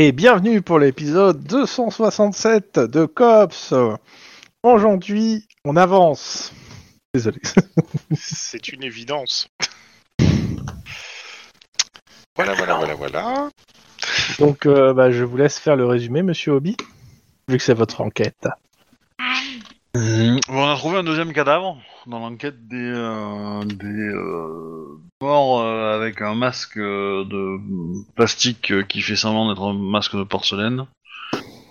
et bienvenue pour l'épisode 267 de Cops. Aujourd'hui, on avance. Désolé. C'est une évidence. Voilà, voilà, voilà, voilà. Donc, euh, bah, je vous laisse faire le résumé, monsieur Hobby, vu que c'est votre enquête. Bon, on a trouvé un deuxième cadavre dans l'enquête des, euh, des euh, morts euh, avec un masque euh, de plastique euh, qui fait semblant d'être un masque de porcelaine.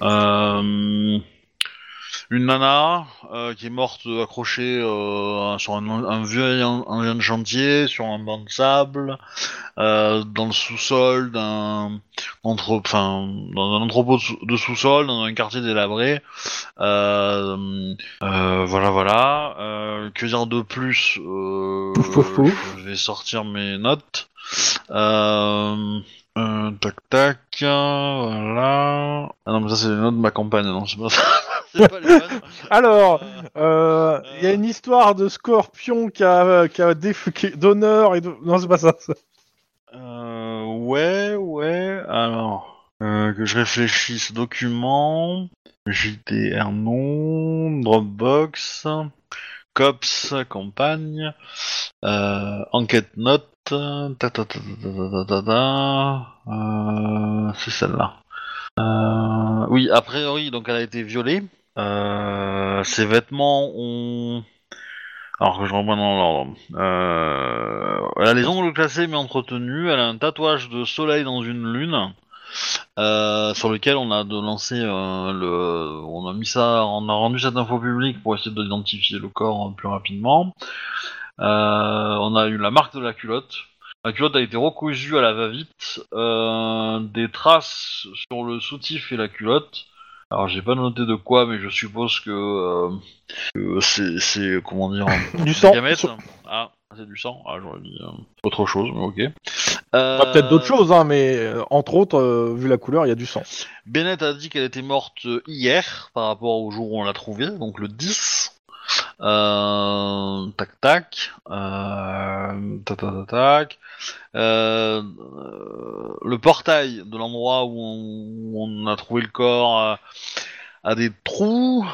Euh, une nana euh, qui est morte accrochée euh, sur un, un vieux engin de chantier, sur un banc de sable, euh, dans le sous-sol d'un entre, enfin, dans un entrepôt de sous- de sous-sol, dans un quartier délabré. Euh, euh, voilà, voilà. Euh, que dire de plus euh, Pouf, pouf, pouf. Je vais sortir mes notes. Euh, euh, tac, tac. Voilà. Ah non, mais ça, c'est les notes de ma campagne. Non, c'est pas ça. Alors, euh, il y a une histoire de scorpion qui a, qui a d'honneur et. Non, c'est pas ça. Euh, ouais, ouais. Alors, euh, que je réfléchisse. Document, JDR non, Dropbox, Cops, campagne, enquête note, ta c'est celle-là. oui, a priori, donc elle a été violée. Euh, ses vêtements ont alors que je reprends dans l'ordre. Euh, elle a les ongles classés mais entretenus. Elle a un tatouage de soleil dans une lune. euh, sur lequel on a de lancé euh, le, on a mis ça, on a rendu cette info publique pour essayer d'identifier le corps plus rapidement. On a eu la marque de la culotte. La culotte a été recousue à la va-vite. Des traces sur le soutif et la culotte. Alors j'ai pas noté de quoi, mais je suppose que, euh, que c'est, c'est comment dire Du sang. Ah, c'est du sang Ah, j'aurais dit euh, autre chose, mais ok. Bah, Peut-être d'autres choses, hein, mais euh, entre autres, vu la couleur, il y a du sang. Bennett a dit qu'elle était morte hier, par rapport au jour où on l'a trouvée, donc le 10. Tac tac. Tac tac tac le portail de l'endroit où on, a trouvé le corps a des trous,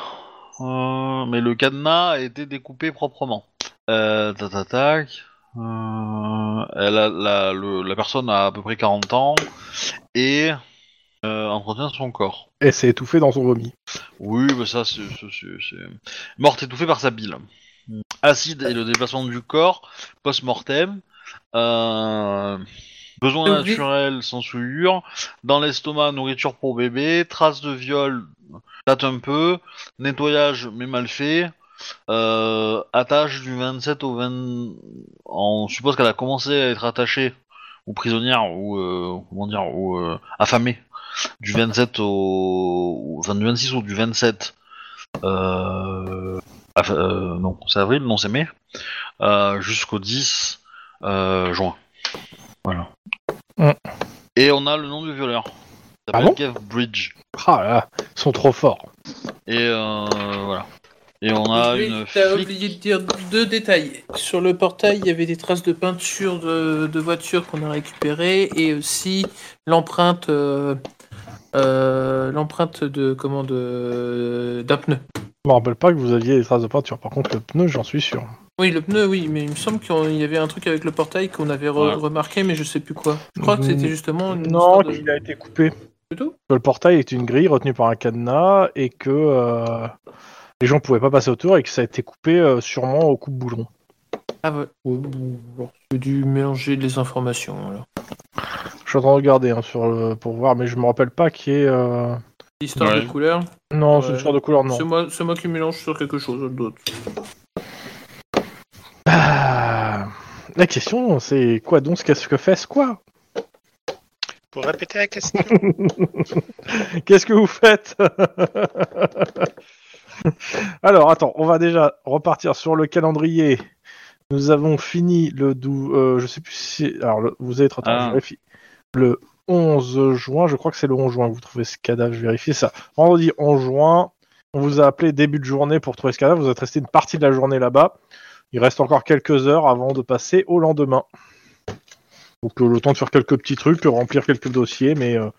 euh, mais le cadenas a été découpé proprement. Tac tac tac. La, la personne a à peu près 40 ans et euh, entretient son corps. Et c'est étouffé dans son vomi. Oui, mais ça, c'est c'est- c'est- c'est- morte étouffée par sa bile. Acide et le déplacement du corps post-mortem. Euh, besoin naturel sans souillure. Dans l'estomac, nourriture pour bébé. Traces de viol, date un peu. Nettoyage, mais mal fait. Euh, attache du 27 au 20. On suppose qu'elle a commencé à être attachée ou prisonnière ou euh, comment dire ou euh, affamée du 27 au ou- enfin du 26 ou du 27 euh, euh, non c'est avril non c'est mai euh, jusqu'au 10 euh, juin voilà Mm. et on a le nom du violeur il Ah bon? Kev Bridge Ah là, là, ils sont trop forts. et euh, voilà et on a Oui, une T'as flic- oublié de dire deux détails. Sur le portail, il y avait des traces de peinture de, de voiture qu'on a récupérées et aussi l'empreinte, euh, l'empreinte de comment de d'un pneu. Je me rappelle pas que vous aviez des traces de peinture. Par contre, le pneu, j'en suis sûr. Oui, le pneu, oui, mais il me semble qu'il y avait un truc avec le portail qu'on avait re- Ouais. remarqué, mais je sais plus quoi. Je crois que c'était justement une Non, de- qu'il a été coupé. Que le portail est une grille retenue par un cadenas et que euh, les gens pouvaient pas passer autour et que ça a été coupé euh, sûrement au coupe-boulon. Ah ouais. Ouais, bon, bon, J'ai dû mélanger les informations. alors. Je suis en train de regarder hein, sur le... pour voir, mais je me rappelle pas qui est. euh, L'histoire Ouais. de couleur. Non, c'est Ouais. une histoire de couleur, non. C'est moi, c'est moi qui mélange sur quelque chose d'autre. Ah, La question, c'est quoi donc Qu'est-ce que fait ce quoi Pour répéter la question. Qu'est-ce que vous faites Alors, attends, on va déjà repartir sur le calendrier. Nous avons fini le 12... euh, je sais plus si... Alors, le- vous êtes... Attends, Ah. je vérifie. Le 11 juin, je crois que c'est le 11 juin que vous trouvez ce cadavre, je vérifie ça. Vendredi 11 juin, on vous a appelé début de journée pour trouver ce cadavre, vous êtes resté une partie de la journée là-bas. Il reste encore quelques heures avant de passer au lendemain. Donc euh, le temps de faire quelques petits trucs, remplir quelques dossiers, mais euh,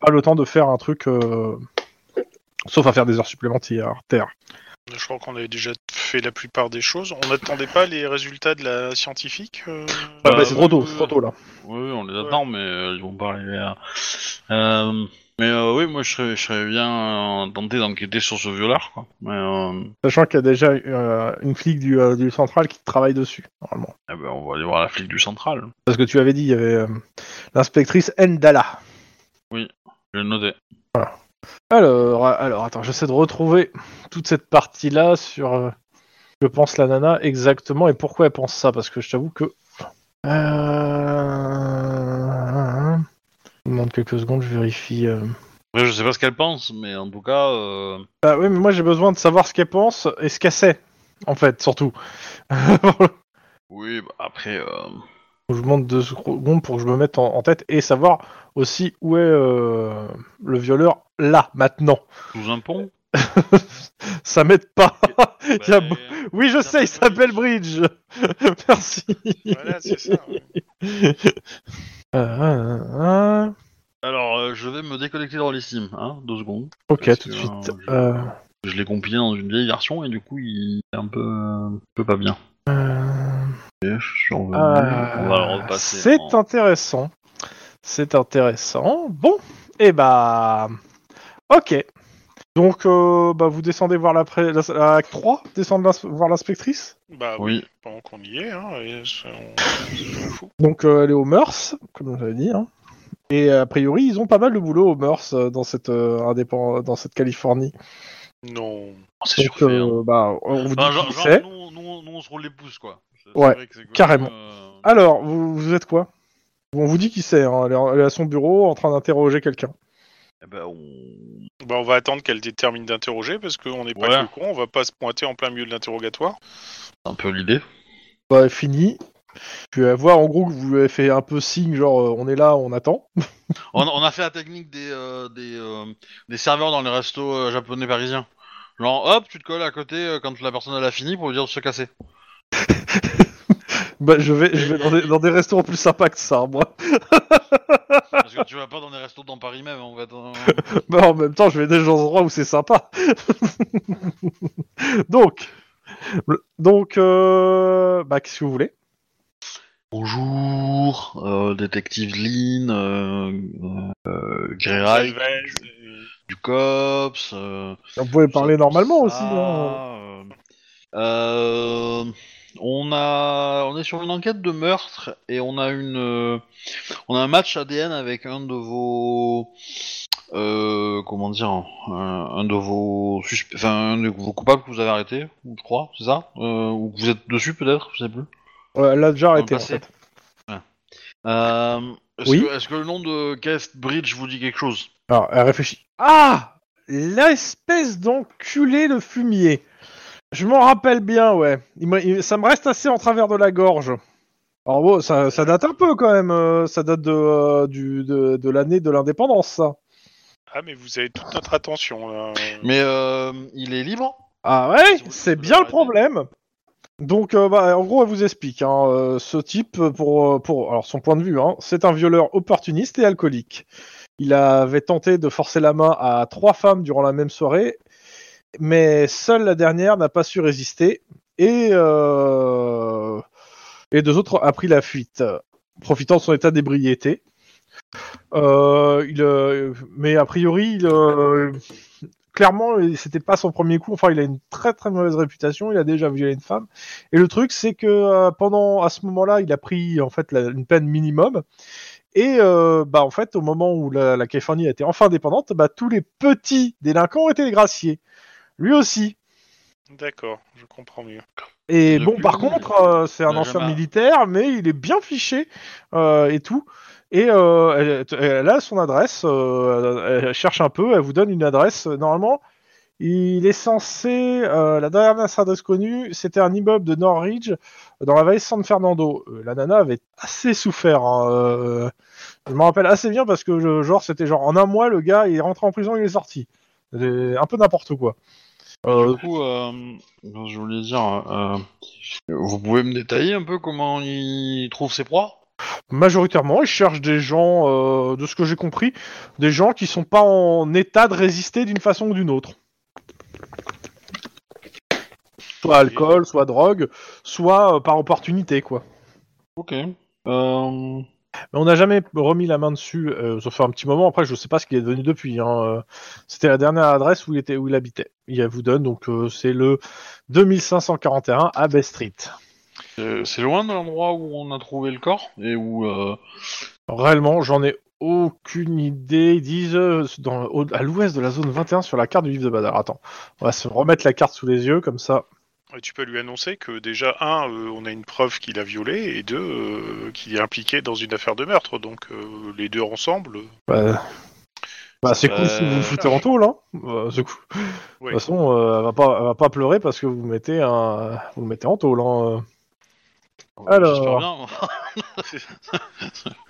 pas le temps de faire un truc, euh, sauf à faire des heures supplémentaires. Terre. Je crois qu'on avait déjà fait la plupart des choses. On n'attendait pas les résultats de la scientifique euh, Ah, Bah, bah, c'est trop tôt, oui, c'est trop tôt là. Oui, on les attend, mais euh, ils vont pas arriver à. Euh, mais euh, oui, moi je serais, je serais bien euh, tenté d'enquêter sur ce violeur, quoi. Mais euh, Sachant qu'il y a déjà euh, une flic du, euh, du central qui travaille dessus, normalement. eh ben, on va aller voir la flic du central. Parce que tu avais dit, il y avait euh, l'inspectrice Ndala. Je vais le noter. Alors, alors, attends, j'essaie de retrouver toute cette partie-là sur, euh, je pense, la nana exactement et pourquoi elle pense ça, parce que je t'avoue que. Euh... Je me demande quelques secondes, je vérifie. euh. Je sais pas ce qu'elle pense, mais en tout cas, euh, Ah oui, mais moi j'ai besoin de savoir ce qu'elle pense et ce qu'elle sait, en fait, surtout. oui, bah, après, euh, je vous demande deux secondes pour que je me mette en, en tête et savoir aussi où est euh, le violeur là, maintenant. sous un pont? ça m'aide pas. Il y a Ben, beau- Oui, je sais, il s'appelle Bridge. Merci. Voilà, c'est ça. ouais. Euh, euh, Alors, euh, je vais me déconnecter dans les Steam, hein, deux secondes. ok, Parce tout de que, suite. euh, je- Euh, Je l'ai compilé dans une vieille version et du coup, il est un peu, un peu pas bien. euh, euh, repasser. C'est en- intéressant. C'est intéressant. Bon, et bah. Ok. Donc, euh, bah, vous descendez voir la, pré- la, la acte 3 Descendre l'ins- voir l'inspectrice Bah oui, pendant qu'on y est, hein, et on. Donc, euh, elle est aux mœurs, comme j'avais dit. hein. Et a priori, ils ont pas mal de boulot aux mœurs euh, dans cette, euh, indépend- dans cette Californie. Non. c'est bah, on vous dit Enfin, genre, qui genre, c'est. nous, nous, nous, on se roule les pouces, quoi. Ouais, carrément. euh, Alors, vous, vous êtes quoi? On vous dit qui c'est. hein. Elle, est elle est à son bureau en train d'interroger quelqu'un. eh ben, on... Bah on va attendre qu'elle détermine d'interroger parce qu'on n'est pas Ouais. que con, on va pas se pointer en plein milieu de l'interrogatoire. C'est un peu l'idée. Bah, fini. Puis elle voit en gros que vous lui avez fait un peu signe, genre euh, on est là, on attend. On, on a fait la technique des, euh, des, euh, des serveurs dans les restos euh, japonais parisiens. Genre, hop, tu te colles à côté euh, quand la personne elle a fini pour lui dire de se casser. Bah, je vais, je vais dans, des, dans des restaurants plus sympas que ça, moi. Parce que tu vas pas dans les restos dans Paris même, en fait. hein. Bah, en même temps, je vais dans des endroits où c'est sympa. donc, donc, euh, bah, qu'est-ce que vous voulez? Bonjour, euh, détective Lynn, euh, euh, du, du COPS. euh, Vous pouvez parler ça, normalement ça, aussi. Hein. euh, euh, on a, on est sur une enquête de meurtre et on a une, euh, on a un match ADN avec un de vos, euh, comment dire, un, un de vos suspects, enfin un de vos coupables que vous avez arrêté, je crois, c'est ça, euh, ou que vous êtes dessus peut-être, je sais plus. Ouais, elle a déjà arrêté en passé. fait. Est-ce Oui. que, est-ce que le nom de Keth Bridge vous dit quelque chose? Alors, elle réfléchit. Ah L'espèce d'enculé de fumier. Je m'en rappelle bien, ouais. Il me- il- ça me reste assez en travers de la gorge. Alors bon, ça, ça date un peu quand même. euh, ça date de, euh, du, de, de l'année de l'indépendance, ça. Ah mais vous avez toute notre attention là. Mais euh, il est libre Ah ouais C'est bien le problème. Donc, euh, bah, en gros, elle vous explique. hein, euh, ce type, pour, pour alors son point de vue, hein, c'est un violeur opportuniste et alcoolique. Il avait tenté de forcer la main à trois femmes durant la même soirée, mais seule la dernière n'a pas su résister et euh, deux autres a pris la fuite, profitant de son état d'ébriété. Euh, euh, mais a priori, il, clairement, c'était pas son premier coup. Enfin, il a une très très mauvaise réputation. Il a déjà violé une femme. Et le truc, c'est que pendant à ce moment-là, il a pris en fait une peine minimum. Et bah en fait, au moment où la, Californie été enfin indépendante, bah tous les petits délinquants ont été graciés. Lui aussi. D'accord, je comprends mieux. Et Depuis, bon, par contre, euh, c'est un ancien militaire, mais il est bien fiché euh, et tout. Et euh, elle, elle a son adresse. euh, elle cherche un peu. Elle vous donne une adresse. Normalement, il est censé. euh, la dernière adresse connue, c'était un immeuble de Norridge dans la vallée de San Fernando. La nana avait assez souffert. hein, euh, je me rappelle assez bien parce que genre c'était genre en un mois le gars il est rentré en prison il est sorti. Un peu n'importe quoi. Euh, Du coup, euh, je voulais dire, euh, vous pouvez me détailler un peu comment il trouve ses proies? Majoritairement, ils cherchent des gens, de ce que j'ai compris, des gens qui sont pas en état de résister d'une façon ou d'une autre. Soit alcool, soit drogue, soit euh, par opportunité, quoi. Ok. Euh... Mais on n'a jamais remis la main dessus, euh, ça fait un petit moment. Après, je sais pas ce qu'il est devenu depuis. hein, euh, C'était la dernière adresse où il était, où il habitait. Il vous donne donc euh, c'est le 2541 à Bay Street. C'est loin de l'endroit où on a trouvé le corps et où. Euh... Réellement, j'en ai aucune idée. Ils disent dans, au- à l'ouest de la zone 21 sur la carte du livre de Badar. Attends, on va se remettre la carte sous les yeux comme ça. Et tu peux lui annoncer que déjà, un, euh, on a une preuve qu'il a violé, et deux, euh, qu'il est impliqué dans une affaire de meurtre. Donc euh, les deux ensemble. Bah, bah, c'est cool si vous vous foutez en tôle, hein. Euh, c'est cool. De toute façon, euh, elle va pas, elle va pas pleurer parce que vous mettez un, vous le mettez en tôle. Hein. Alors. j'espère bien.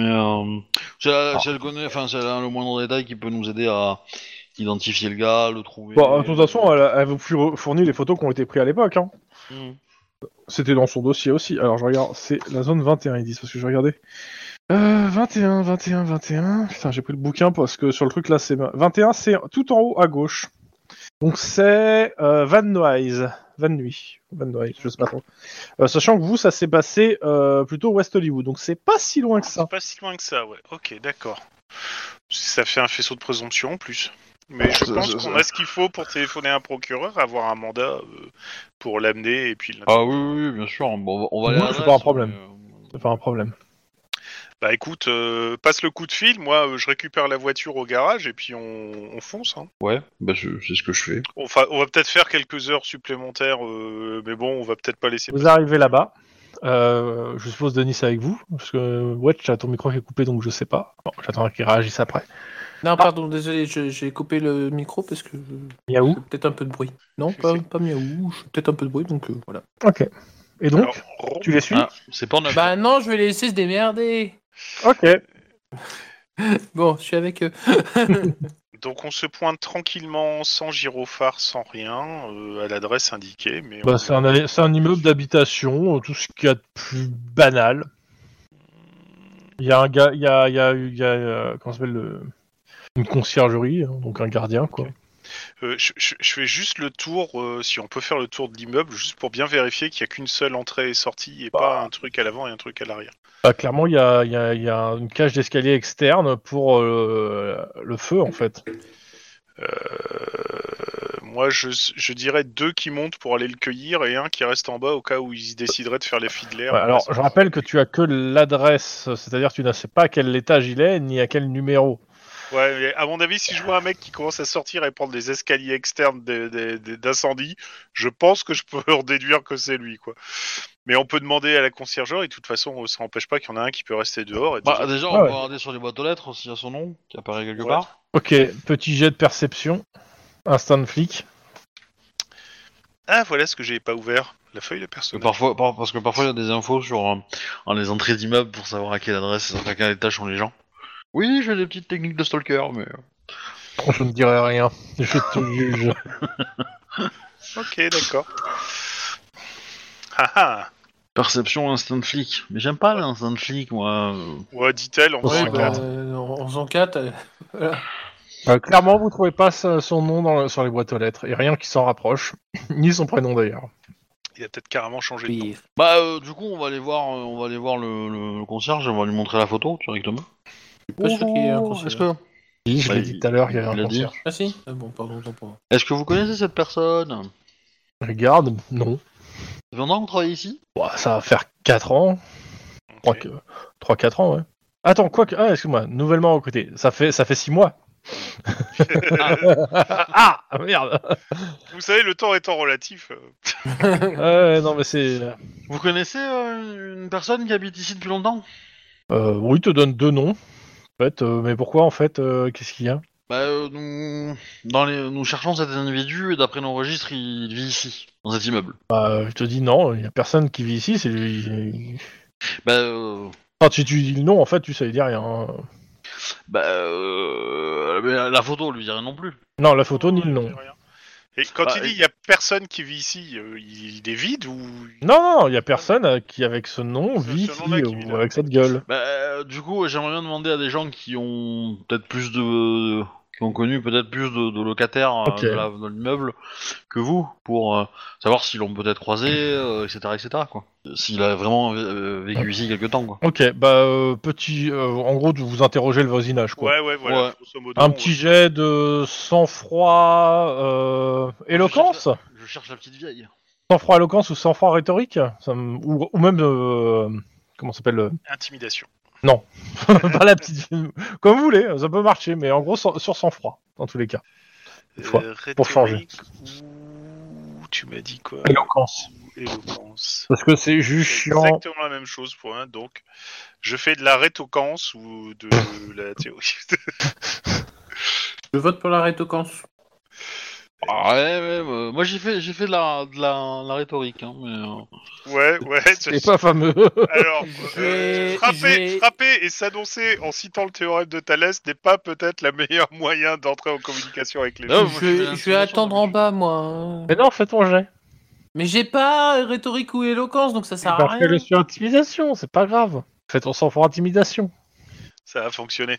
Mais euh, si elle, si elle connaît, enfin, le moindre détail qui peut nous aider à identifier le gars, le trouver. Bon, de toute façon, elle, elle vous four- fournit les photos qui ont été prises à l'époque. Hein. Hmm. C'était dans son dossier aussi. Alors je regarde, c'est la zone 21, ils disent, parce que je regardais. Euh, 21, 21, 21. Putain, j'ai pris le bouquin parce que sur le truc là, c'est 21, c'est tout en haut à gauche. Donc c'est euh, Van Nuys. Van Nuys. Van Nuys, je sais pas trop. Euh, sachant que vous, ça s'est passé euh, plutôt West Hollywood, donc c'est pas si loin que ça. C'est pas si loin que ça, ouais. Ok, d'accord. Ça fait un faisceau de présomption en plus. Mais je pense qu'on a ce qu'il faut pour téléphoner à un procureur, avoir un mandat euh, pour l'amener et puis. le- Ah oui, oui, oui, bien sûr. Bon, on va- on aller c'est pas un problème. mais, euh, C'est pas un problème. Bah écoute, euh, passe le coup de fil. Moi, je récupère la voiture au garage et puis on, on fonce. Hein. Ouais, bah je- c'est ce que je fais. Enfin, on va peut-être faire quelques heures supplémentaires, euh, mais bon, on va peut-être pas laisser. Vous arrivez là-bas. Euh, je suppose Denis c'est avec vous, parce que Wedge, ton micro qui est coupé, donc je sais pas. Bon, j'attends qu'il réagisse après. Non, pardon, désolé, j'ai coupé le micro parce que Miaou. peut-être un peu de bruit. Non, pas, pas miaou, j'ai peut-être un peu de bruit, donc euh, voilà. Ok. Et donc, Alors, tu les suis Ah, c'est pas neuf. Bah non, je vais les laisser se démerder. Ok. Bon, je suis avec eux. Donc on se pointe tranquillement, sans gyrophare, sans rien, euh, à l'adresse indiquée. Mais Bah, on- c'est un, c'est un immeuble d'habitation, euh, tout ce qu'il y a de plus banal. Il y a un gars, il y a, il y a, il y a comment s'appelle le, une conciergerie, hein, donc un gardien quoi. Euh, je, je- je fais juste le tour, euh, si on peut faire le tour de l'immeuble, juste pour bien vérifier qu'il n'y a qu'une seule entrée et sortie et Bah. pas un truc à l'avant et un truc à l'arrière. Bah, clairement, il y a, il y, a, il y a une cage d'escalier externe pour euh, le feu en fait. Euh, moi, je, je dirais deux qui montent pour aller le cueillir et un qui reste en bas au cas où ils décideraient de faire les filles de l'air. Ouais, alors, je rappelle que tu as que l'adresse, c'est-à-dire que tu ne sais pas à quel étage il est ni à quel numéro. Ouais, mais à mon avis, si je vois un mec qui commence à sortir et prendre des escaliers externes d'incendie, je pense que je peux en déduire que c'est lui, quoi. Mais on peut demander à la conciergerie, et de toute façon, ça n'empêche pas qu'il y en a un qui peut rester dehors. Et Bah, déjà, Ah on ouais. va regarder sur les boîtes aux lettres s'il y a son nom qui apparaît quelque Ouais. part. Ok, petit jet de perception, instant de flic. Ah, voilà ce que j'ai pas ouvert, la feuille de personnage. parfois, par- parce que parfois il y a des infos sur euh, en les entrées d'immeubles pour savoir à quelle adresse, à quel étage sont les gens. Oui, j'ai des petites techniques de stalker, mais euh, Je ne dirai rien, je te juge. Ok, d'accord. Ah ah perception instant flic. Mais j'aime pas l'instant flic, moi. Ouais, dit-elle, en Ouais, faisant bah, quatre. Euh, en faisant 4, Euh, clairement, vous trouvez pas sa- son nom dans le- sur les boîtes aux lettres, et rien qui s'en rapproche, ni son prénom d'ailleurs. Il a peut-être carrément changé de nom. Bah, euh, du coup, on va aller voir, euh, on va aller voir le, le- le concierge, on va lui montrer la photo directement. Pas sûr qu'il y ait un Oh, concierge. Est-ce que, Oui, je l'ai dit tout à l'heure, il y avait il un l'a dit. concierge. Ah si Ah bon, pardon, tant pour moi. est-ce que vous connaissez cette personne? Regarde, non. Ça fait longtemps que vous travaillez ici? Ça va faire 4 ans, Ok. 3-4 ans, ouais. Attends, quoi que... Ah, excuse-moi, nouvellement recruté. Ça fait, ça fait 6 mois. ah, merde Vous savez, le temps étant relatif. euh, Ouais, non, mais c'est... Vous connaissez euh, une personne qui habite ici depuis longtemps? Euh, oui, il te donne deux noms. En fait, euh, mais pourquoi, en fait euh, Qu'est-ce qu'il y a Bah, euh, nous, dans les, nous cherchons cet individu et d'après nos registres, il vit ici, dans cet immeuble. Bah, je te dis non, il y a personne qui vit ici, c'est lui... Bah, euh, Quand tu, tu dis le nom, en fait, tu sais dire rien. hein. bah, euh, mais la photo, on lui dirait non plus. Non, la photo ni le nom. Et quand Bah, il dit il y a personne qui vit ici, euh, il, est vide ou Non, non, il y a personne euh, qui avec ce nom vit ce ici, nom-là qui vit ou là. avec cette gueule. Bah, euh, du coup, j'aimerais bien demander à des gens qui ont peut-être plus de. Qui ont connu peut-être plus de, de locataires euh, Ok. de la- dans l'immeuble que vous, pour euh, savoir s'ils l'ont peut-être croisé, euh, etc., etc., quoi. S'il a vraiment euh, vécu ici quelque temps, quoi. Ok, bah euh, petit, euh, en gros, de vous interroger le voisinage, quoi. Ouais, ouais, voilà. Ouais. grosso modo, Un on- petit jet de sang-froid, euh, éloquence, Je cherche la petite vieille. sang-froid éloquence ou sang-froid rhétorique, ça me- ou, ou même euh, comment ça s'appelle, euh, Intimidation. pas la petite, comme vous voulez, ça peut marcher, mais en gros sur sur sang-froid dans tous les cas. Fois, Euh, pour changer. rhétorique ou- Tu m'as dit quoi? Éloquence, Éloquence. parce que c'est juste C'est chiant. exactement la même chose pour un. Donc, je fais de la rétoquence ou de la théorie. Je vote pour la rétoquence. Ah, ouais, ouais, ouais. moi j'ai fait, j'ai fait de la, de la, la rhétorique, hein, mais. euh, ouais, ouais. C'est pas fameux. Alors, euh, frapper, frapper et s'annoncer en citant le théorème de Thalès n'est pas peut-être le meilleur moyen d'entrer en communication avec les gens. je, vais, je vais attendre en bas, moi. hein. mais non, fais ton jet. Mais j'ai pas rhétorique ou éloquence, donc ça sert à Bah, rien. fais-le sur intimidation, c'est pas grave. Fais ton sang-froid intimidation. Ça a fonctionné.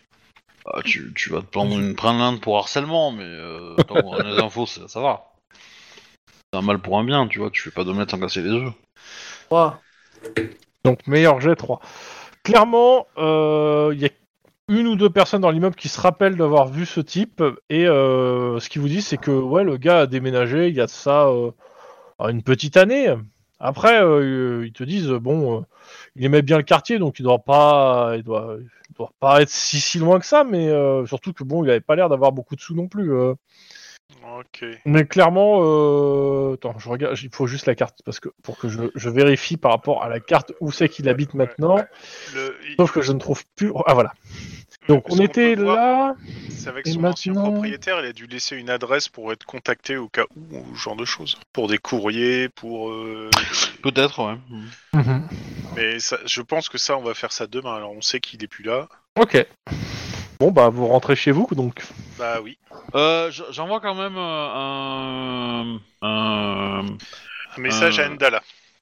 Ah, tu, tu vas te prendre une plainte pour harcèlement, mais euh, tant qu'on a les infos, ça, ça va. C'est un mal pour un bien, tu vois, tu fais pas d'omelette sans casser les œufs. Trois. Donc meilleur jet 3. Clairement, euh, il y a une ou deux personnes dans l'immeuble qui se rappellent d'avoir vu ce type et euh, ce qu'ils vous disent c'est que ouais le gars a déménagé il y a de ça euh, une petite année. Après euh, ils te disent bon euh, il aimait bien le quartier donc il doit pas il doit, il doit pas être si si loin que ça mais euh, surtout que bon il avait pas l'air d'avoir beaucoup de sous non plus. euh. Ok. Mais clairement, euh... attends, je regarde, il faut juste la carte parce que pour que je, je vérifie par rapport à la carte où c'est qu'il habite Ouais, maintenant. ouais. Le- il- Sauf que je ne trouve plus. Ah voilà. Donc on était voir- là. C'est avec Et son ancien maintenant- propriétaire, il a dû laisser une adresse pour être contacté au cas où, ou ce genre de choses. Pour des courriers, pour. euh, Peut-être, ouais. Mhm. Mais ça, je pense que ça, on va faire ça demain. Alors, on sait qu'il est plus là. Ok. Bon bah vous rentrez chez vous donc. Bah oui. Euh, j- J'envoie quand même euh, un, un, Un message à Endala.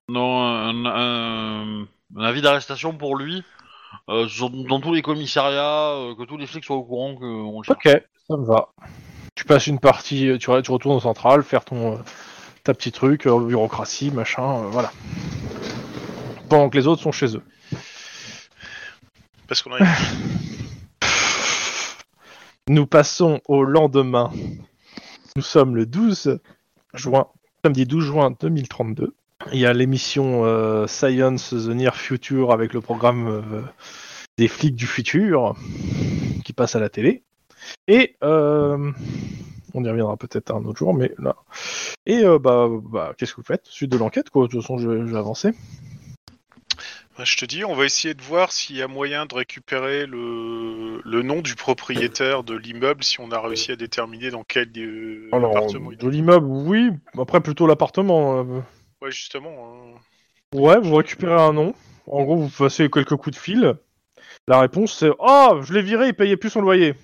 non, un, un- un avis d'arrestation pour lui euh, sur- dans tous les commissariats, euh, que tous les flics soient au courant qu'on cherche. Ok, ça me va. Tu passes une partie, tu, re- tu retournes au central, faire ton euh, ta petit truc, euh, bureaucratie, machin, euh, voilà. Pendant que les autres sont chez eux. Parce qu'on a Nous passons au lendemain. Nous sommes le 12 juin, samedi 12 juin 2032. Il y a l'émission euh, Science The Near Future avec le programme euh, des flics du futur qui passe à la télé. Et euh, on y reviendra peut-être un autre jour, mais là. Et bah, bah qu'est-ce que vous faites? Suite de l'enquête, quoi. De toute façon, je je vais avancer. Bah, Je te dis, on va essayer de voir s'il y a moyen de récupérer le, le nom du propriétaire de l'immeuble, si on a réussi à déterminer dans quel euh, Alors, appartement il de l'immeuble, oui. Après, plutôt l'appartement. euh, Ouais, justement. hein. Ouais, vous récupérez un nom. En gros, vous passez quelques coups de fil. La réponse c'est Oh, je l'ai viré, il payait plus son loyer.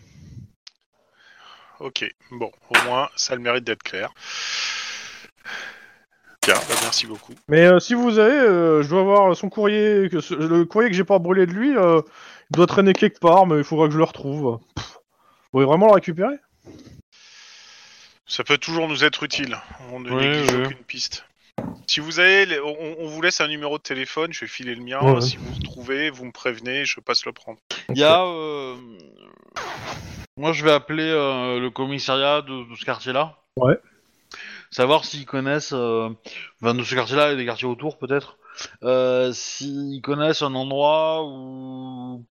Ok, bon, au moins, ça a le mérite d'être clair. Bah, merci beaucoup. Mais euh, si vous avez, euh, je dois avoir son courrier, que ce- le courrier que j'ai pas brûlé de lui, euh, il doit traîner quelque part, mais il faudra que je le retrouve. Pff. Vous pouvez vraiment le récupérer? Ça peut toujours nous être utile. On ne Oui, néglige oui. aucune piste. Si vous avez, les- on, on vous laisse un numéro de téléphone, je vais filer le mien. Ouais, ouais. Si vous le trouvez, vous me prévenez, je passe le prendre. Il y a. euh, Moi, je vais appeler euh, le commissariat de, de ce quartier-là. Ouais. Savoir s'ils connaissent. euh, Enfin, de ce quartier-là et des quartiers autour, peut-être. Euh, s'ils connaissent un endroit où.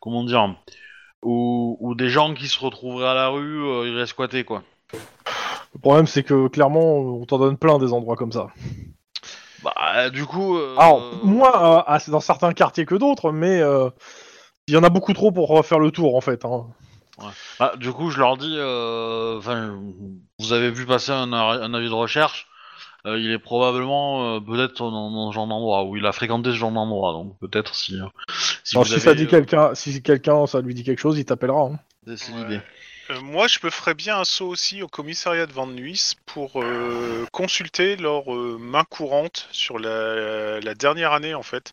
Comment dire où, où des gens qui se retrouveraient à la rue euh, iraient squatter, quoi. Le problème, c'est que clairement, on t'en donne plein des endroits comme ça. Bah, du coup. euh, Alors, moins dans certains quartiers que d'autres, mais il y en a beaucoup trop pour refaire le tour en fait. hein. Bah, du coup, je leur dis, euh, enfin, vous avez vu passer un, avis de recherche. euh, il est probablement euh, peut-être dans, dans ce genre d'endroit où il a fréquenté ce genre d'endroit. Donc peut-être si, euh, si Alors, vous si avez, ça dit euh, quelqu'un, si quelqu'un, ça lui dit quelque chose, il t'appellera. hein. c'est Ouais. l'idée. Euh, moi, je me ferais bien un saut aussi au commissariat de Van Nuys pour euh, consulter leur euh, main courante sur la, la dernière année, en fait.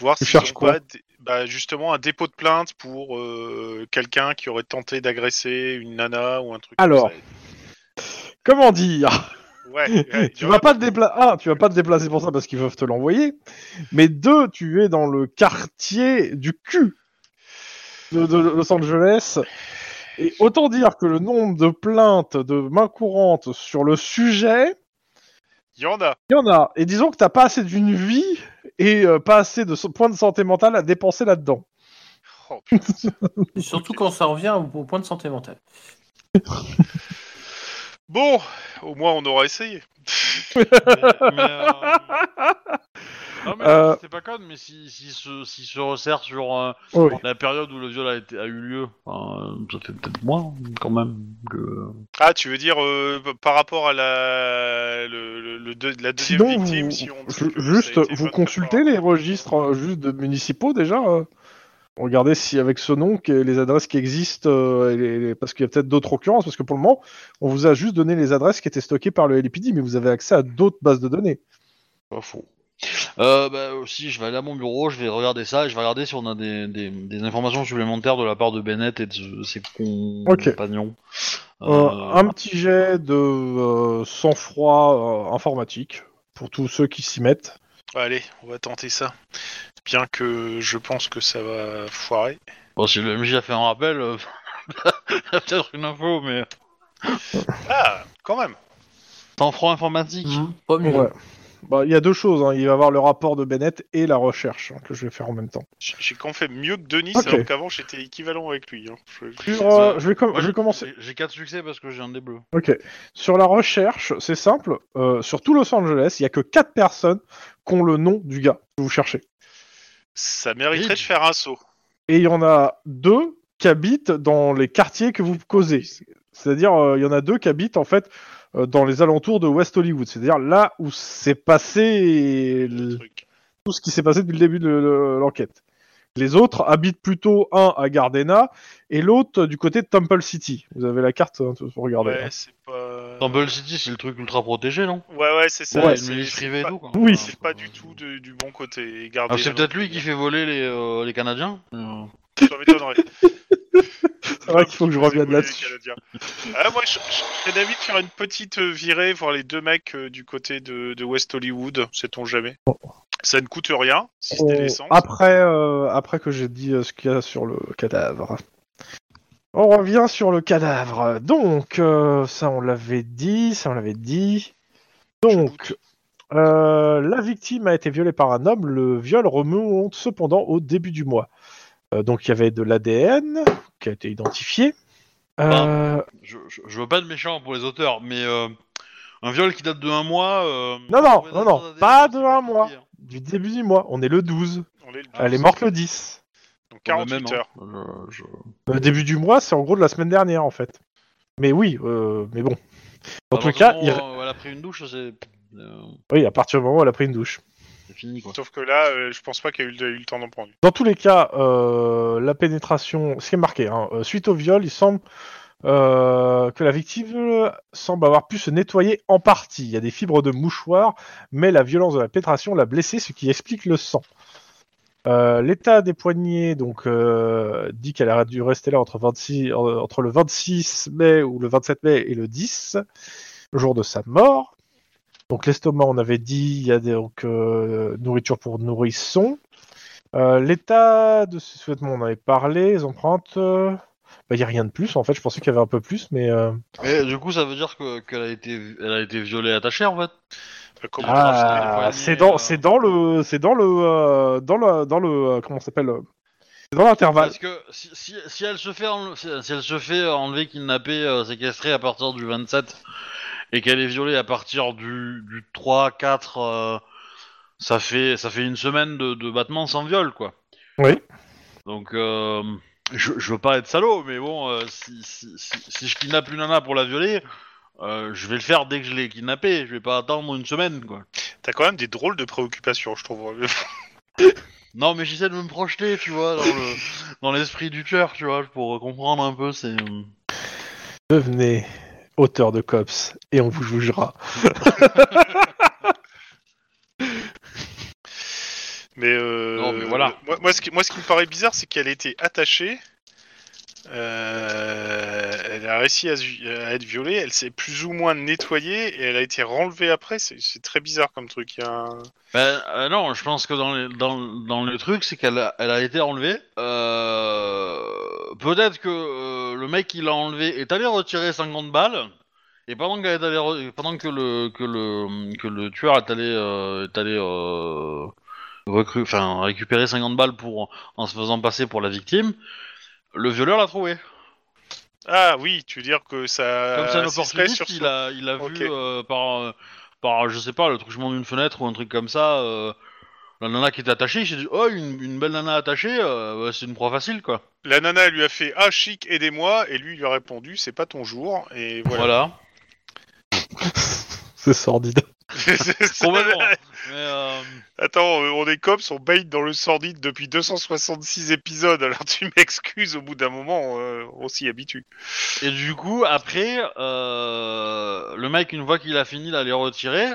Voir cherches ont quoi pas bah, justement un dépôt de plainte pour euh, quelqu'un qui aurait tenté d'agresser une nana ou un truc Alors. comme ça. Comment dire? Ouais, ouais, Tu vas pas te déplacer. Ah, tu vas pas te déplacer pour ça parce qu'ils peuvent te l'envoyer. Mais deux, tu es dans le quartier du cul de, de Los Angeles. Et autant dire que le nombre de plaintes de mains courantes sur le sujet, Il y en a. il y en a. Et disons que t'as pas assez d'une vie et euh, pas assez de so- points de santé mentale à dépenser là-dedans. Oh, surtout quand ça revient au, au point de santé mentale. bon, au moins on aura essayé. mais, mais, euh, Non mais Euh. c'était pas conne, mais si, si, se, si se resserre sur euh, Oui. la période où le viol a, été, a eu lieu, enfin, ça fait peut-être moins quand même que... Ah, tu veux dire euh, par rapport à la, le, le- le deux- la deuxième Sinon, victime, vous, si on dit ju- que ça a juste, été vous consultez les registres euh, juste de municipaux déjà. euh, regardez si avec ce nom, que les adresses qui existent, euh, et les- les- parce qu'il y a peut-être d'autres occurrences, parce que pour le moment, on vous a juste donné les adresses qui étaient stockées par le LPD, mais vous avez accès à d'autres bases de données. Pas faux. Euh, bah, aussi, je vais aller à mon bureau, je vais regarder ça, et je vais regarder si on a des, des, des informations supplémentaires de la part de Bennett et de ses Ok. compagnons. Euh, Euh, un petit jet de euh, sang-froid euh, informatique pour tous ceux qui s'y mettent. Allez, on va tenter ça. Bien que je pense que ça va foirer. Bon, si le MJ a fait un rappel, euh, il y a peut-être une info, mais... Ah, quand même. Sans franc informatique Mhm, Pas mieux. Ouais. Bah, Il y a deux choses, hein. il va y avoir le rapport de Bennett et la recherche hein, que je vais faire en même temps. J'ai quand même fait mieux que Denis, alors qu'avant j'étais équivalent avec lui. hein. Je- Sur, euh, je vais, com- Moi, je vais commencer. j'ai- J'ai 4 succès parce que j'ai un des bleus. Ok. Sur la recherche, c'est simple. euh, sur tout Los Angeles, il y a que quatre personnes qui ont le nom du gars que vous cherchez. Ça mériterait de faire un saut. Et il y en a deux qui habitent dans les quartiers que vous causez. C'est-à-dire, euh, il y en a deux qui habitent en fait euh, dans les alentours de West Hollywood. C'est-à-dire là où s'est passé le le- truc. tout ce qui s'est passé depuis le début de le- l'enquête. Les autres habitent plutôt un à Gardena et l'autre du côté de Temple City. Vous avez la carte hein, pour regarder. Ouais, hein. c'est pas. Temple City, c'est le truc ultra protégé, non? Ouais, ouais, c'est ça. Ouais, c'est- et pas- tout, quoi. Oui. C'est pas du tout de- du bon côté. Ah, c'est peut-être lui qui fait voler les, euh, les Canadiens Euh, Ça m'étonnerait. C'est vrai qu'il faut que je revienne là-dessus. Ah, moi, je, je serais d'avis de faire une petite euh, virée, voir les deux mecs euh, du côté de, de West Hollywood, sait-on jamais. Ça ne coûte rien, si ce n'est l'essence. Après, euh, après que j'ai dit euh, ce qu'il y a sur le cadavre. On revient sur le cadavre. Donc, euh, ça on l'avait dit, ça on l'avait dit. Donc, euh, la victime a été violée par un homme. Le viol remonte cependant au début du mois. Euh, donc, il y avait de l'ADN qui a été identifié. Euh, je, je, je veux pas de méchant pour les auteurs, mais euh, un viol qui date de un mois. euh, Non, non, non, non, pas de un mois. hein. du début du mois, on est le 12. On est le Elle est 12, morte le 10. Donc Ouais, 48 même, hein. heures. Je- Le début du mois, c'est en gros de la semaine dernière en fait. Mais oui, euh, mais bon. Les partir cas, du il... moment où elle a pris une douche, c'est euh, oui, à partir du moment où elle a pris une douche. C'est fini quoi. Sauf que là, euh, je pense pas qu'il y a eu le, eu le temps d'en prendre. Dans tous les cas, euh, la pénétration, ce qui est marqué, hein, euh, suite au viol, il semble euh, que la victime semble avoir pu se nettoyer en partie. Il y a des fibres de mouchoir, mais la violence de la pénétration l'a blessée, ce qui explique le sang. Euh, L'état des poignets donc euh, dit qu'elle a dû rester là entre, 26, euh, entre le 26 mai ou le 27 mai et le 10, le jour de sa mort. Donc l'estomac, on avait dit, il y a des, donc euh, nourriture pour nourrisson. Euh, L'état de ce sous-vêtements, on avait parlé, les empreintes. euh, bah, il n'y a rien de plus en fait. Je pensais qu'il y avait un peu plus, mais euh, Mais du coup, ça veut dire que- qu'elle a été, elle a été violée attachée en fait. Comment ah, c'est dans, euh, c'est dans le, c'est dans le, euh, dans le, dans le, comment s'appelle C'est dans l'intervalle. Parce que si, si, si elle se fait enle- si, si elle se fait enlever, kidnapper, euh, séquestrer à partir du 27 et qu'elle est violée à partir du, du 3, 4, euh, ça fait ça fait une semaine de, de battement sans viol quoi. Oui. Donc euh, je, je veux pas être salaud, mais bon, euh, si, si, si, si je kidnappe une nana pour la violer, euh, je vais le faire dès que je l'ai kidnappée. Je vais pas attendre une semaine quoi. T'as quand même des drôles de préoccupations, je trouve. Non, mais j'essaie de me projeter, tu vois, dans le dans l'esprit du tueur, tu vois, pour comprendre un peu. C'est Devenez auteur de cops et on vous jugera. Mais, euh, Non, mais voilà. Moi, moi, ce qui, moi, ce qui me paraît bizarre, c'est qu'elle a été attachée. euh, elle a réussi à, être violée, elle s'est plus ou moins nettoyée et elle a été renlevée après. C'est très bizarre comme truc. Il y a un- Ben euh, non, je pense que dans, les, dans, dans le truc, c'est qu'elle a, elle a été enlevée. Euh, Peut-être que euh, le mec qui l'a enlevée est allé retirer 50 balles. Et pendant, qu'elle est allée re- pendant que, le, que, le, que le tueur est allé, euh, est allé euh, recru- récupérer 50 balles pour, en se faisant passer pour la victime, le violeur l'a trouvé. Ah oui, tu veux dire que ça. Comme c'est un opportuniste, sur il a, il a vu euh, par, par, je sais pas, le truchement d'une fenêtre ou un truc comme ça, la nana qui était attachée, il s'est dit, oh, une, une belle nana attachée, euh, c'est une proie facile, quoi. La nana elle lui a fait Ah chic, aidez-moi. Et lui il lui a répondu C'est pas ton jour. Et voilà. Voilà. C'est sordide. Complètement. Mais, euh, Attends, euh, on est cops, on bait dans le sordide depuis 266 épisodes. Alors tu m'excuses, au bout d'un moment, euh, on s'y habitue. et du coup, après, euh, le mec, une fois qu'il a fini d'aller retirer,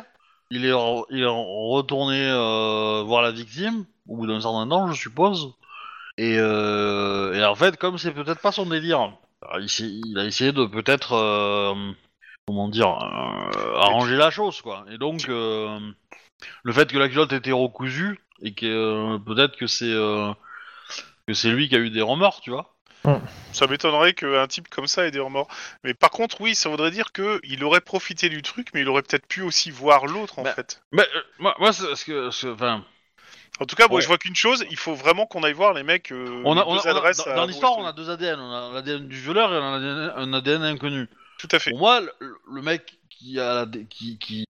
il est, il est retourné euh, voir la victime, au bout d'un certain temps, je suppose. Et, euh, en fait, comme c'est peut-être pas son délire, il, a essayé de peut-être, euh, comment dire, arranger la chose, quoi. Et donc, le fait que la culotte était recousue, et que peut-être que c'est que c'est lui qui a eu des remords, tu vois. Ça m'étonnerait qu'un type comme ça ait des remords. Mais par contre, oui, ça voudrait dire que il aurait profité du truc, mais il aurait peut-être pu aussi voir l'autre, en Bah, fait. Euh, moi, moi ce que, En tout cas, moi, je vois qu'une chose, il faut vraiment qu'on aille voir les mecs. euh, on a, les on a- deux on a- adresses dans, l'histoire, on a deux ADN, on a l'ADN du violeur et un ADN, un ADN inconnu. Tout à fait. Pour moi, le, le mec qui a qui, qui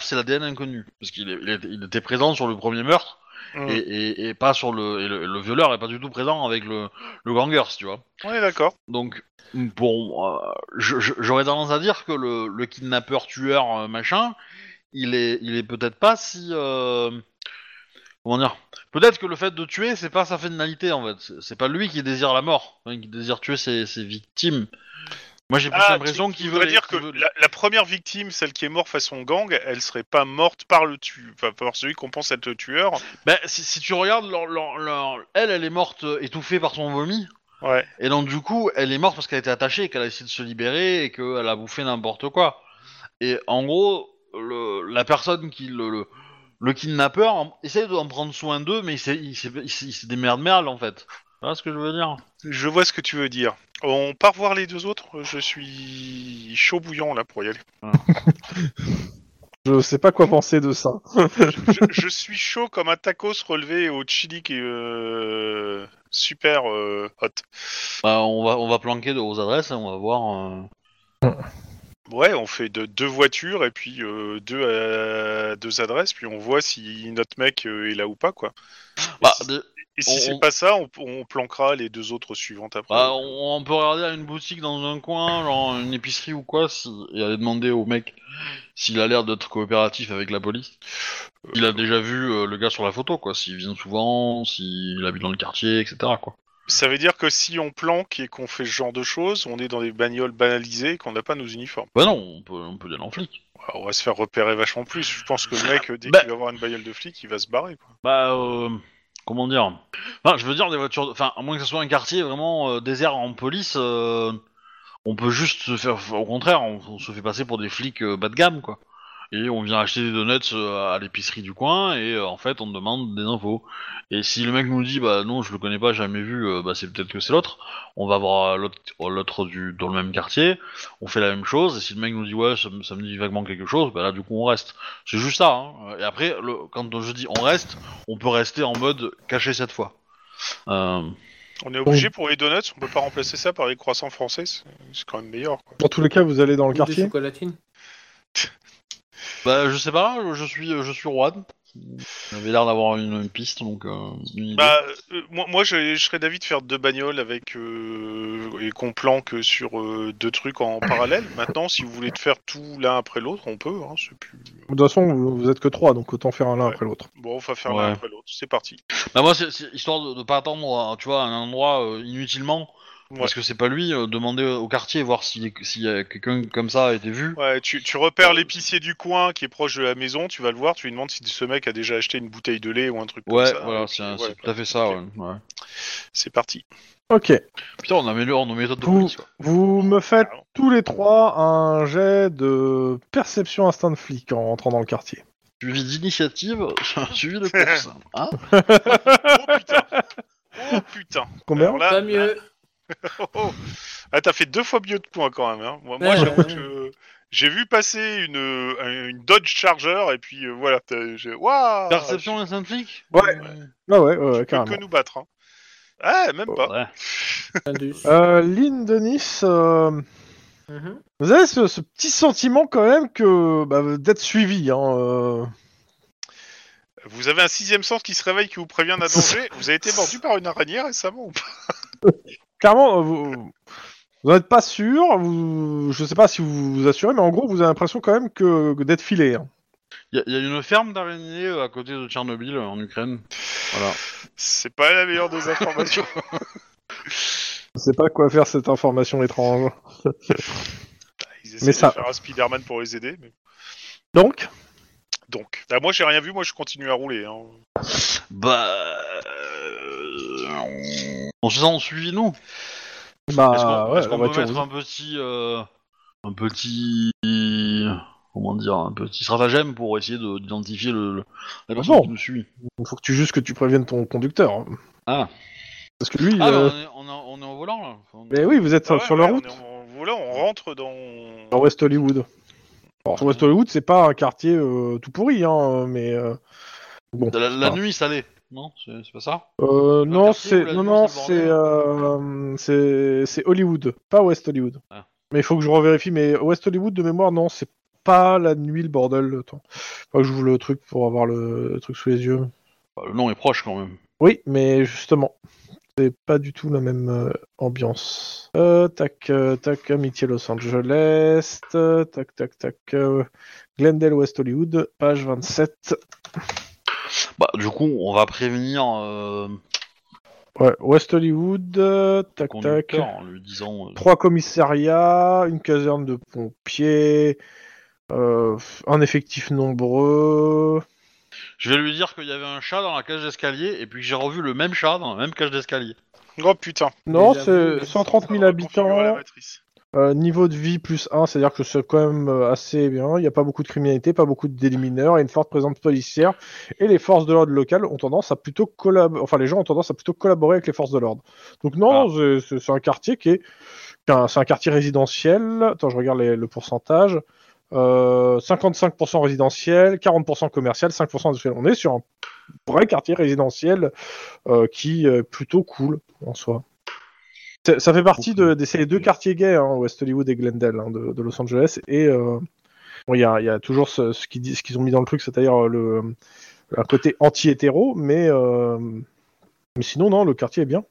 c'est l'ADN inconnu, parce qu'il il était présent sur le premier meurtre Mm. et, et, et pas sur le, et le, le violeur est pas du tout présent avec le, le gangers, tu vois. On est d'accord. Donc, bon, euh, j'aurais tendance à dire que le, le kidnappeur, tueur, euh, machin, il est, il est peut-être pas si. euh, comment dire Peut-être que le fait de tuer, c'est pas sa finalité en fait. C'est- C'est pas lui qui désire la mort, hein, qui désire tuer ses, ses victimes. Moi, j'ai plus Ah, l'impression qu'il veut. dire que veut la, la première victime, celle qui est morte façon gang, elle serait pas morte par le tu, enfin par celui qu'on pense être le tueur. Ben, si, si tu regardes, leur- leur- leur- elle, elle est morte euh, étouffée par son vomi. Ouais. Et donc du coup, elle est morte parce qu'elle était attachée, et qu'elle a essayé de se libérer et qu'elle a bouffé n'importe quoi. Et en gros, le, la personne qui le, le, le kidnappeur essaye d'en prendre soin d'eux, mais il s'est- il s'est- il s'est- il s'est démerde mal en fait. Tu vois ce que je veux dire Je vois ce que tu veux dire. On part voir les deux autres. Je suis chaud bouillant là pour y aller. Je sais pas quoi penser de ça. je, je suis chaud comme un tacos relevé au chili qui est euh, super euh, hot. Bah, on va on va planquer de- aux adresses, hein, on va voir. euh. Ouais, on fait de, deux voitures et puis euh, deux, euh, deux adresses, puis on voit si notre mec euh, est là ou pas quoi. Bah, et si, de- et si on- c'est on- pas ça, on, on planquera les deux autres suivantes après. bah, on, on peut regarder à une boutique dans un coin, genre une épicerie ou quoi, si, et aller demander au mec s'il a l'air d'être coopératif avec la police. Il a déjà vu le gars sur la photo, quoi. S'il vient souvent, s'il habite dans le quartier, etc. Quoi. Ça veut dire que si on planque et qu'on fait ce genre de choses, on est dans des bagnoles banalisées et qu'on n'a pas nos uniformes. Bah non, on peut, on peut aller en flic. Alors, on va se faire repérer vachement plus. Je pense que le mec, dès Bah- qu'il va avoir une bagnole de flic, il va se barrer. Quoi. Bah, euh, comment dire? Enfin, je veux dire, des voitures. Enfin, à moins que ce soit un quartier vraiment euh, désert en police, euh, on peut juste se faire. Au contraire, on, on se fait passer pour des flics bas de gamme, quoi. Et on vient acheter des donuts euh, à l'épicerie du coin et euh, en fait on demande des infos. Et si le mec nous dit bah non je le connais pas jamais vu euh, bah c'est peut-être que c'est l'autre. On va voir l'autre du dans le même quartier. On fait la même chose et si le mec nous dit ouais ça, me- ça me dit vaguement quelque chose bah là du coup on reste. C'est juste ça. Hein. Et après le, quand je dis on reste on peut rester en mode caché cette fois. Euh, On est obligé pour les donuts, on peut pas remplacer ça par les croissants français, c'est c'est quand même meilleur. Quoi. Dans tous les cas, vous allez dans le quartier. bah je sais pas je suis je suis Juan. J'avais l'air d'avoir une, une piste donc euh, une idée. Bah, euh, moi, moi je, je serais d'avis de faire deux bagnoles avec euh, et qu'on planque sur euh, deux trucs en parallèle. Maintenant, si vous voulez te faire tout l'un après l'autre, on peut. Hein, c'est plus... De toute façon, vous, vous êtes que trois, donc autant faire un l'un Ouais. après l'autre. Bon, on va faire Ouais. l'un après l'autre. C'est parti. Bah moi, c'est histoire de, de pas attendre, tu vois, à un endroit euh, parce que c'est pas lui, euh, demander au quartier, voir si, s'il y a quelqu'un comme ça a été vu. Ouais, tu, tu repères l'épicier du coin qui est proche de la maison, tu vas le voir, tu lui demandes si ce mec a déjà acheté une bouteille de lait ou un truc comme Ouais, ça. voilà, c'est un- voilà, c'est tout à fait ça, ouais. ouais. C'est parti. Ok. Putain, on améliore nos méthodes de Vous, police, quoi. vous me faites tous les trois un jet de perception instinct de flic en rentrant dans le quartier. Suivi d'initiative, suivi de course. Hein Oh putain Oh putain Combien Alors là- Pas mieux. Oh, oh. Ah, t'as fait deux fois mieux de points quand même. Hein. Moi, moi, Ouais. j'avoue que j'ai vu passer une, euh, une Dodge Charger et puis euh, voilà. Waouh Perception instinct de flic Ouais. Ah ouais, ouais, ouais, Tu peux carrément. que nous battre. Hein. Ah, même pas. Ouais. Euh, Lynn de Nice, euh, Mhm. vous avez ce, ce petit sentiment quand même que bah, d'être suivi. Hein, euh. Vous avez un sixième sens qui se réveille qui vous prévient d'un danger. Vous avez été mordu par une araignée récemment ou pas? Clairement, euh, vous vous n'êtes pas sûr. Vous, je sais pas si vous vous assurez, mais en gros, vous avez l'impression quand même que, que d'être filé. hein. Il y, a- y a une ferme d'araignées euh, à côté de Tchernobyl, en Ukraine. Voilà. C'est pas la meilleure des informations. Je sais pas quoi faire cette information étrange. Ils essaient Mais de ça- faire un Spider-Man pour les aider. Mais... Donc, Donc, ah, moi j'ai rien vu, moi je continue à rouler. Hein. Bah. euh, on- On se sent suivi, nous bah Est-ce qu'on ouais, est-ce la qu'on peut voiture, mettre un petit. euh, un petit. Comment dire Un petit stratagème pour essayer de- d'identifier le, le- la personne bon. qui nous suit? il faut que tu juste que tu préviennes ton conducteur. hein. Ah. Parce que lui, Ah, euh, mais on est, on, est, on est en volant là Enfin, mais oui, vous êtes Ah ouais, sur ouais, la on route. est en- Voilà, on rentre dans. Dans West Hollywood. Alors, West Hollywood, c'est pas un quartier euh, tout pourri, hein, mais euh, bon. La, la nuit, ça l'est Non C'est pas ça? Euh, non, c'est non, c'est euh, c'est c'est Hollywood, pas West Hollywood. Ah. Mais il faut que je revérifie. Mais West Hollywood de mémoire, non, c'est pas la nuit le bordel. Attends, faut que j'ouvre le truc pour avoir le, le truc sous les yeux. Bah, Le nom est proche quand même. Oui, mais justement, c'est pas du tout la même euh, ambiance. Euh, tac, euh, tac, Amitié Los Angeles, tac, tac, tac, Glendale West Hollywood, page 27. Bah, du coup, on va prévenir Ouais, West Hollywood, tac, tac. en lui disant. Trois commissariats, une caserne de pompiers, un effectif nombreux. Je vais lui dire qu'il y avait un chat dans la cage d'escalier et puis que j'ai revu le même chat dans la même cage d'escalier. Oh putain. Non, c'est vu, 130 000 On va configurer la habitants, euh, niveau de vie plus 1, c'est-à-dire que c'est quand même euh, assez bien. Il n'y a pas beaucoup de criminalité, pas beaucoup de délimineurs et une forte présence policière. Et les forces de l'ordre locales ont tendance à plutôt collaborer, enfin les gens ont tendance à plutôt collaborer avec les forces de l'ordre. Donc non, c'est- c'est un quartier qui est, c'est un quartier résidentiel. Attends, je regarde les- le pourcentage. Euh, 55% résidentiel, 40% commercial, 5% industriel. On est sur un vrai quartier résidentiel euh, qui est plutôt cool en soi. Ça fait partie de, de ces deux quartiers gays, hein, West Hollywood et Glendale, hein, de, Los Angeles. Et euh, bon, il y, a, y a toujours ce, qu'ils ont mis dans le truc, c'est-à-dire le un côté anti-hétéro, mais, euh, mais sinon, non, le quartier est bien.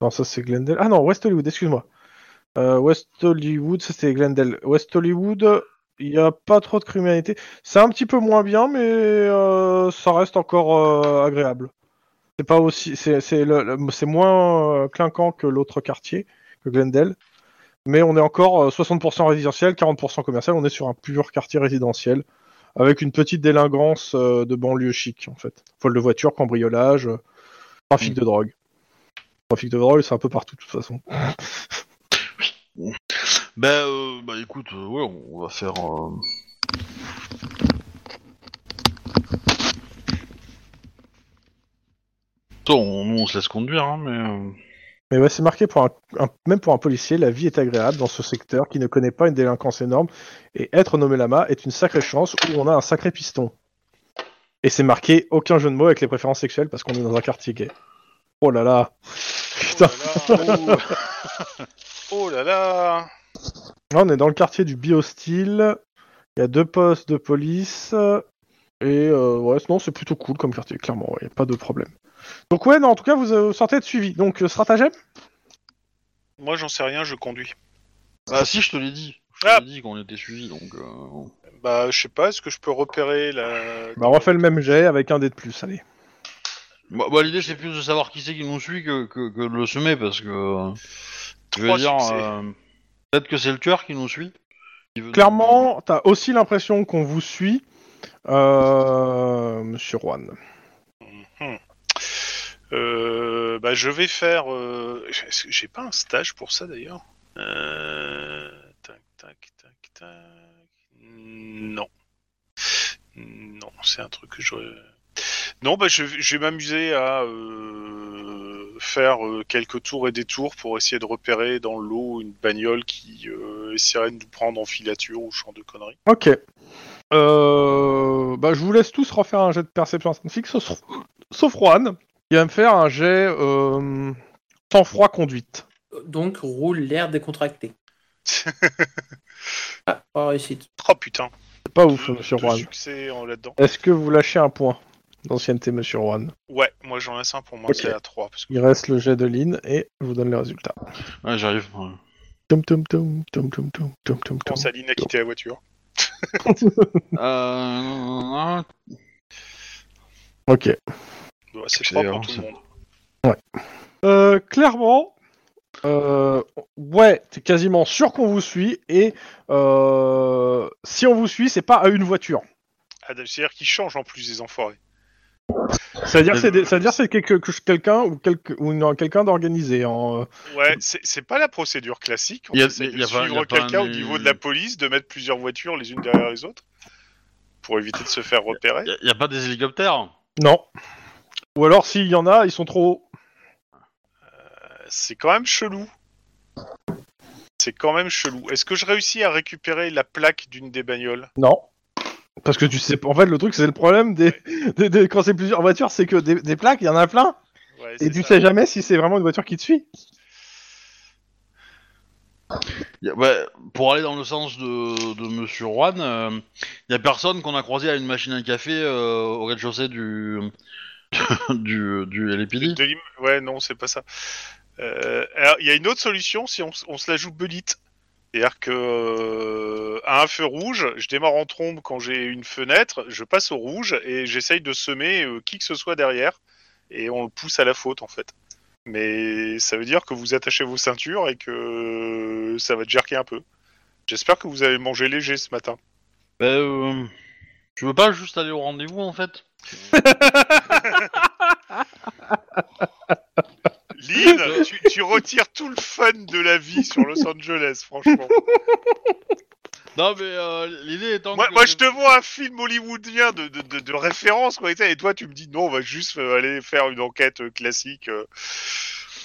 Non, ça c'est Glendale. Ah non, West Hollywood, excuse-moi. Euh, West Hollywood, ça c'était Glendale. West Hollywood, il n'y a pas trop de criminalité. C'est un petit peu moins bien, mais euh, ça reste encore euh, agréable. C'est pas aussi, c'est le- moins euh, clinquant que l'autre quartier, que Glendale. Mais on est encore euh, 60% résidentiel, 40% commercial. On est sur un pur quartier résidentiel avec une petite délinquance de banlieue chic en fait. Vol de voiture, cambriolage, trafic Mm. de drogue. Trafic de drogue, c'est un peu partout de toute façon. Bah, euh, bah écoute, euh, ouais, on va faire. euh, Attends, on, nous, on se laisse conduire, hein, mais. Mais ouais, c'est marqué pour un, un- même pour un policier, la vie est agréable dans ce secteur qui ne connaît pas une délinquance énorme et être nommé lama est une sacrée chance où on a un sacré piston. Et c'est marqué aucun jeu de mots avec les préférences sexuelles parce qu'on est dans un quartier gay. Oh là là. Putain. Oh là là. Oh là là. Là, on est dans le quartier du biostyle. Il y a deux postes de police. Et euh, ouais, non, c'est plutôt cool comme quartier, clairement. Il n'y a pas de problème. Donc ouais, non, en tout cas, vous, euh, sortez de suivi. Donc, euh, stratagème? Moi j'en sais rien, je conduis. Ah, si, je te l'ai dit. Je Ah. te l'ai dit qu'on était suivis, donc. euh, Bah je sais pas, est-ce que je peux repérer la. Bah, on refait le même jet avec un dé de plus, allez. Bah, bah, l'idée, c'est plus de savoir qui c'est qui nous suit que, que, que de le semer, parce que. euh, Je veux dire, euh, peut-être que c'est le tueur qui nous suit. qui veut nous- Clairement, t'as aussi l'impression qu'on vous suit, euh, Monsieur Juan. Euh, bah, je vais faire. Euh... est-ce que J'ai pas un stage pour ça d'ailleurs. Euh... Tac, tac, tac, tac. Non. Non, c'est un truc que je. Non, bah, je, je vais m'amuser à euh, faire euh, quelques tours et détours pour essayer de repérer dans l'eau une bagnole qui euh, essaierait de nous prendre en filature ou champ de conneries. Ok. Euh, bah, je vous laisse tous refaire un jet de perception scientifique, sauf, sauf Juan. Il va me faire un jet euh, sang-froid conduite. Donc roule l'air décontracté. Ah, pas réussite. Oh putain. C'est pas ouf, Monsieur Juan. succès en là-dedans. Est-ce que vous lâchez un point d'ancienneté, Monsieur Juan Ouais, moi j'en laisse un pour moi, Ok. c'est à 3. Parce que... Il reste le jet de Lynn et je vous donne les résultats. Ouais, j'arrive. ouais. Tum tum tum tum tum tum tum tum Quand tum. Saline a quitté la voiture. Euh... Ok. Ouais, c'est C'est propre bon, pour tout le monde. Euh, clairement, euh, ouais, t'es quasiment sûr qu'on vous suit et euh, si on vous suit, c'est pas à une voiture. Ah, C'est-à-dire qu'ils changent en plus, les enfoirés. C'est-à-dire c'est des- c'est-à-dire c'est quelque- que quelqu'un ou, quelque, ou une- quelqu'un d'organisé. En, Ouais, c'est c'est pas la procédure classique. On Y a- essaie de y a suivre quelqu'un un- au niveau de la police, de mettre plusieurs voitures les unes derrière les autres, pour éviter de se faire repérer. Y, a- y a pas des hélicoptères Non. Ou alors s'il y en a, ils sont trop hauts. C'est quand même chelou. C'est quand même chelou. Est-ce que je réussis à récupérer la plaque d'une des bagnoles? Non. Parce que tu sais, en fait, le truc, c'est le problème des, des- des- quand c'est plusieurs voitures, c'est que des, des plaques, il y en a plein, Ouais, et tu ça. sais jamais si c'est vraiment une voiture qui te suit. Ouais, Pour aller dans le sens de, de Monsieur Juan, euh, y a personne qu'on a croisé à une machine à café euh, au rez-de-chaussée du, du, du l'im- Ouais, non, c'est pas ça. Euh, alors, il y a une autre solution si on se la joue belite. C'est-à-dire que euh, à un feu rouge, je démarre en trombe quand j'ai une fenêtre, je passe au rouge et j'essaye de semer euh, qui que ce soit derrière et on le pousse à la faute en fait. Mais ça veut dire que vous attachez vos ceintures et que ça va te jerker un peu. J'espère que vous avez mangé léger ce matin. Ben, euh, tu veux pas juste aller au rendez-vous en fait Lynn, tu, tu retires tout le fun de la vie sur Los Angeles, franchement. Non mais euh, l'idée étant Moi, que moi, je te vois un film hollywoodien de, de, de, de référence, quoi, et toi, tu me dis non, on va juste euh, aller faire une enquête euh, classique.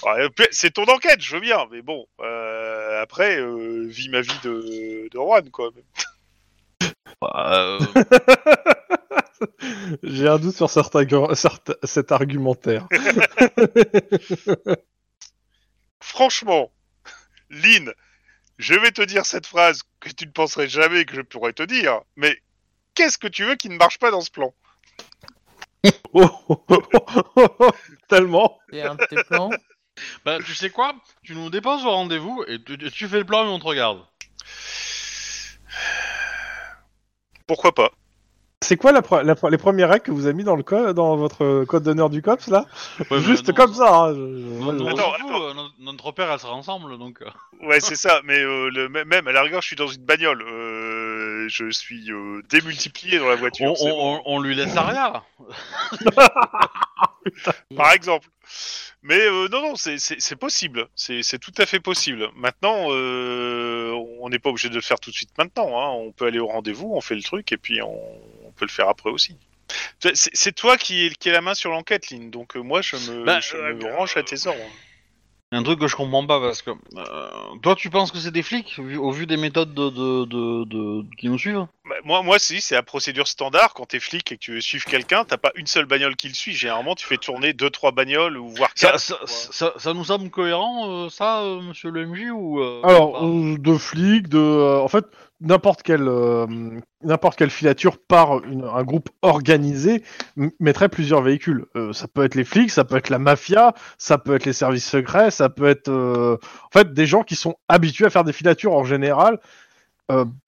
Ouais, c'est ton enquête, je veux bien, mais bon, euh, après, euh, vis ma vie de, de Juan, quoi. Euh, J'ai un doute sur certains, certains- cet argumentaire. Franchement, Lynn, je vais te dire cette phrase que tu ne penserais jamais que je pourrais te dire, mais qu'est-ce que tu veux qui ne marche pas dans ce plan? Oh, oh, oh, oh, oh, Tellement. C'est un de tes plans? bah, tu sais quoi? Tu nous déposes au rendez-vous et tu, tu fais le plan et on te regarde. Pourquoi pas? C'est quoi la, pre- la pre- les premières règles que vous avez mis dans le code, dans votre code d'honneur du COPS là? Ouais, Juste non, comme ça. hein, je- je- Non, non, je- Attends, euh, notre, notre père, elle sera ensemble, donc... euh. Ouais, c'est ça, mais euh, le, même- à la rigueur, je suis dans une bagnole. Euh, je suis euh, démultiplié dans la voiture, On, c'est on- bon. on- on lui laisse rien. par exemple. Mais euh, non, non, c'est- possible. C'est tout à fait possible. Maintenant, euh, on n'est pas obligé de le faire tout de suite maintenant. Hein. On peut aller au rendez-vous, on fait le truc, et puis on, on peut le faire après aussi. C'est toi qui qui est la main sur l'enquête, Lynn. Donc euh, moi, je me, Bah, je euh, me range à tes ordres. Il y a un truc que je comprends pas parce que euh, toi tu penses que c'est des flics vu- au vu des méthodes de, de, de, de- qui nous suivent Bah, moi, moi, si, c'est la procédure standard. Quand t'es flic et que tu veux suivre quelqu'un, t'as pas une seule bagnole qui le suit. Généralement, tu fais tourner deux, trois bagnoles ou voire ça, quatre. ça, ça, ça nous semble cohérent euh, ça euh, monsieur le MJ ou euh, Alors, pas euh, de flics, de, euh, en fait, n'importe quelle, euh, n'importe quelle filature par une- un groupe organisé mettrait plusieurs véhicules. Euh, ça peut être les flics, ça peut être la mafia, ça peut être les services secrets, ça peut être, euh, en fait, des gens qui sont habitués à faire des filatures en général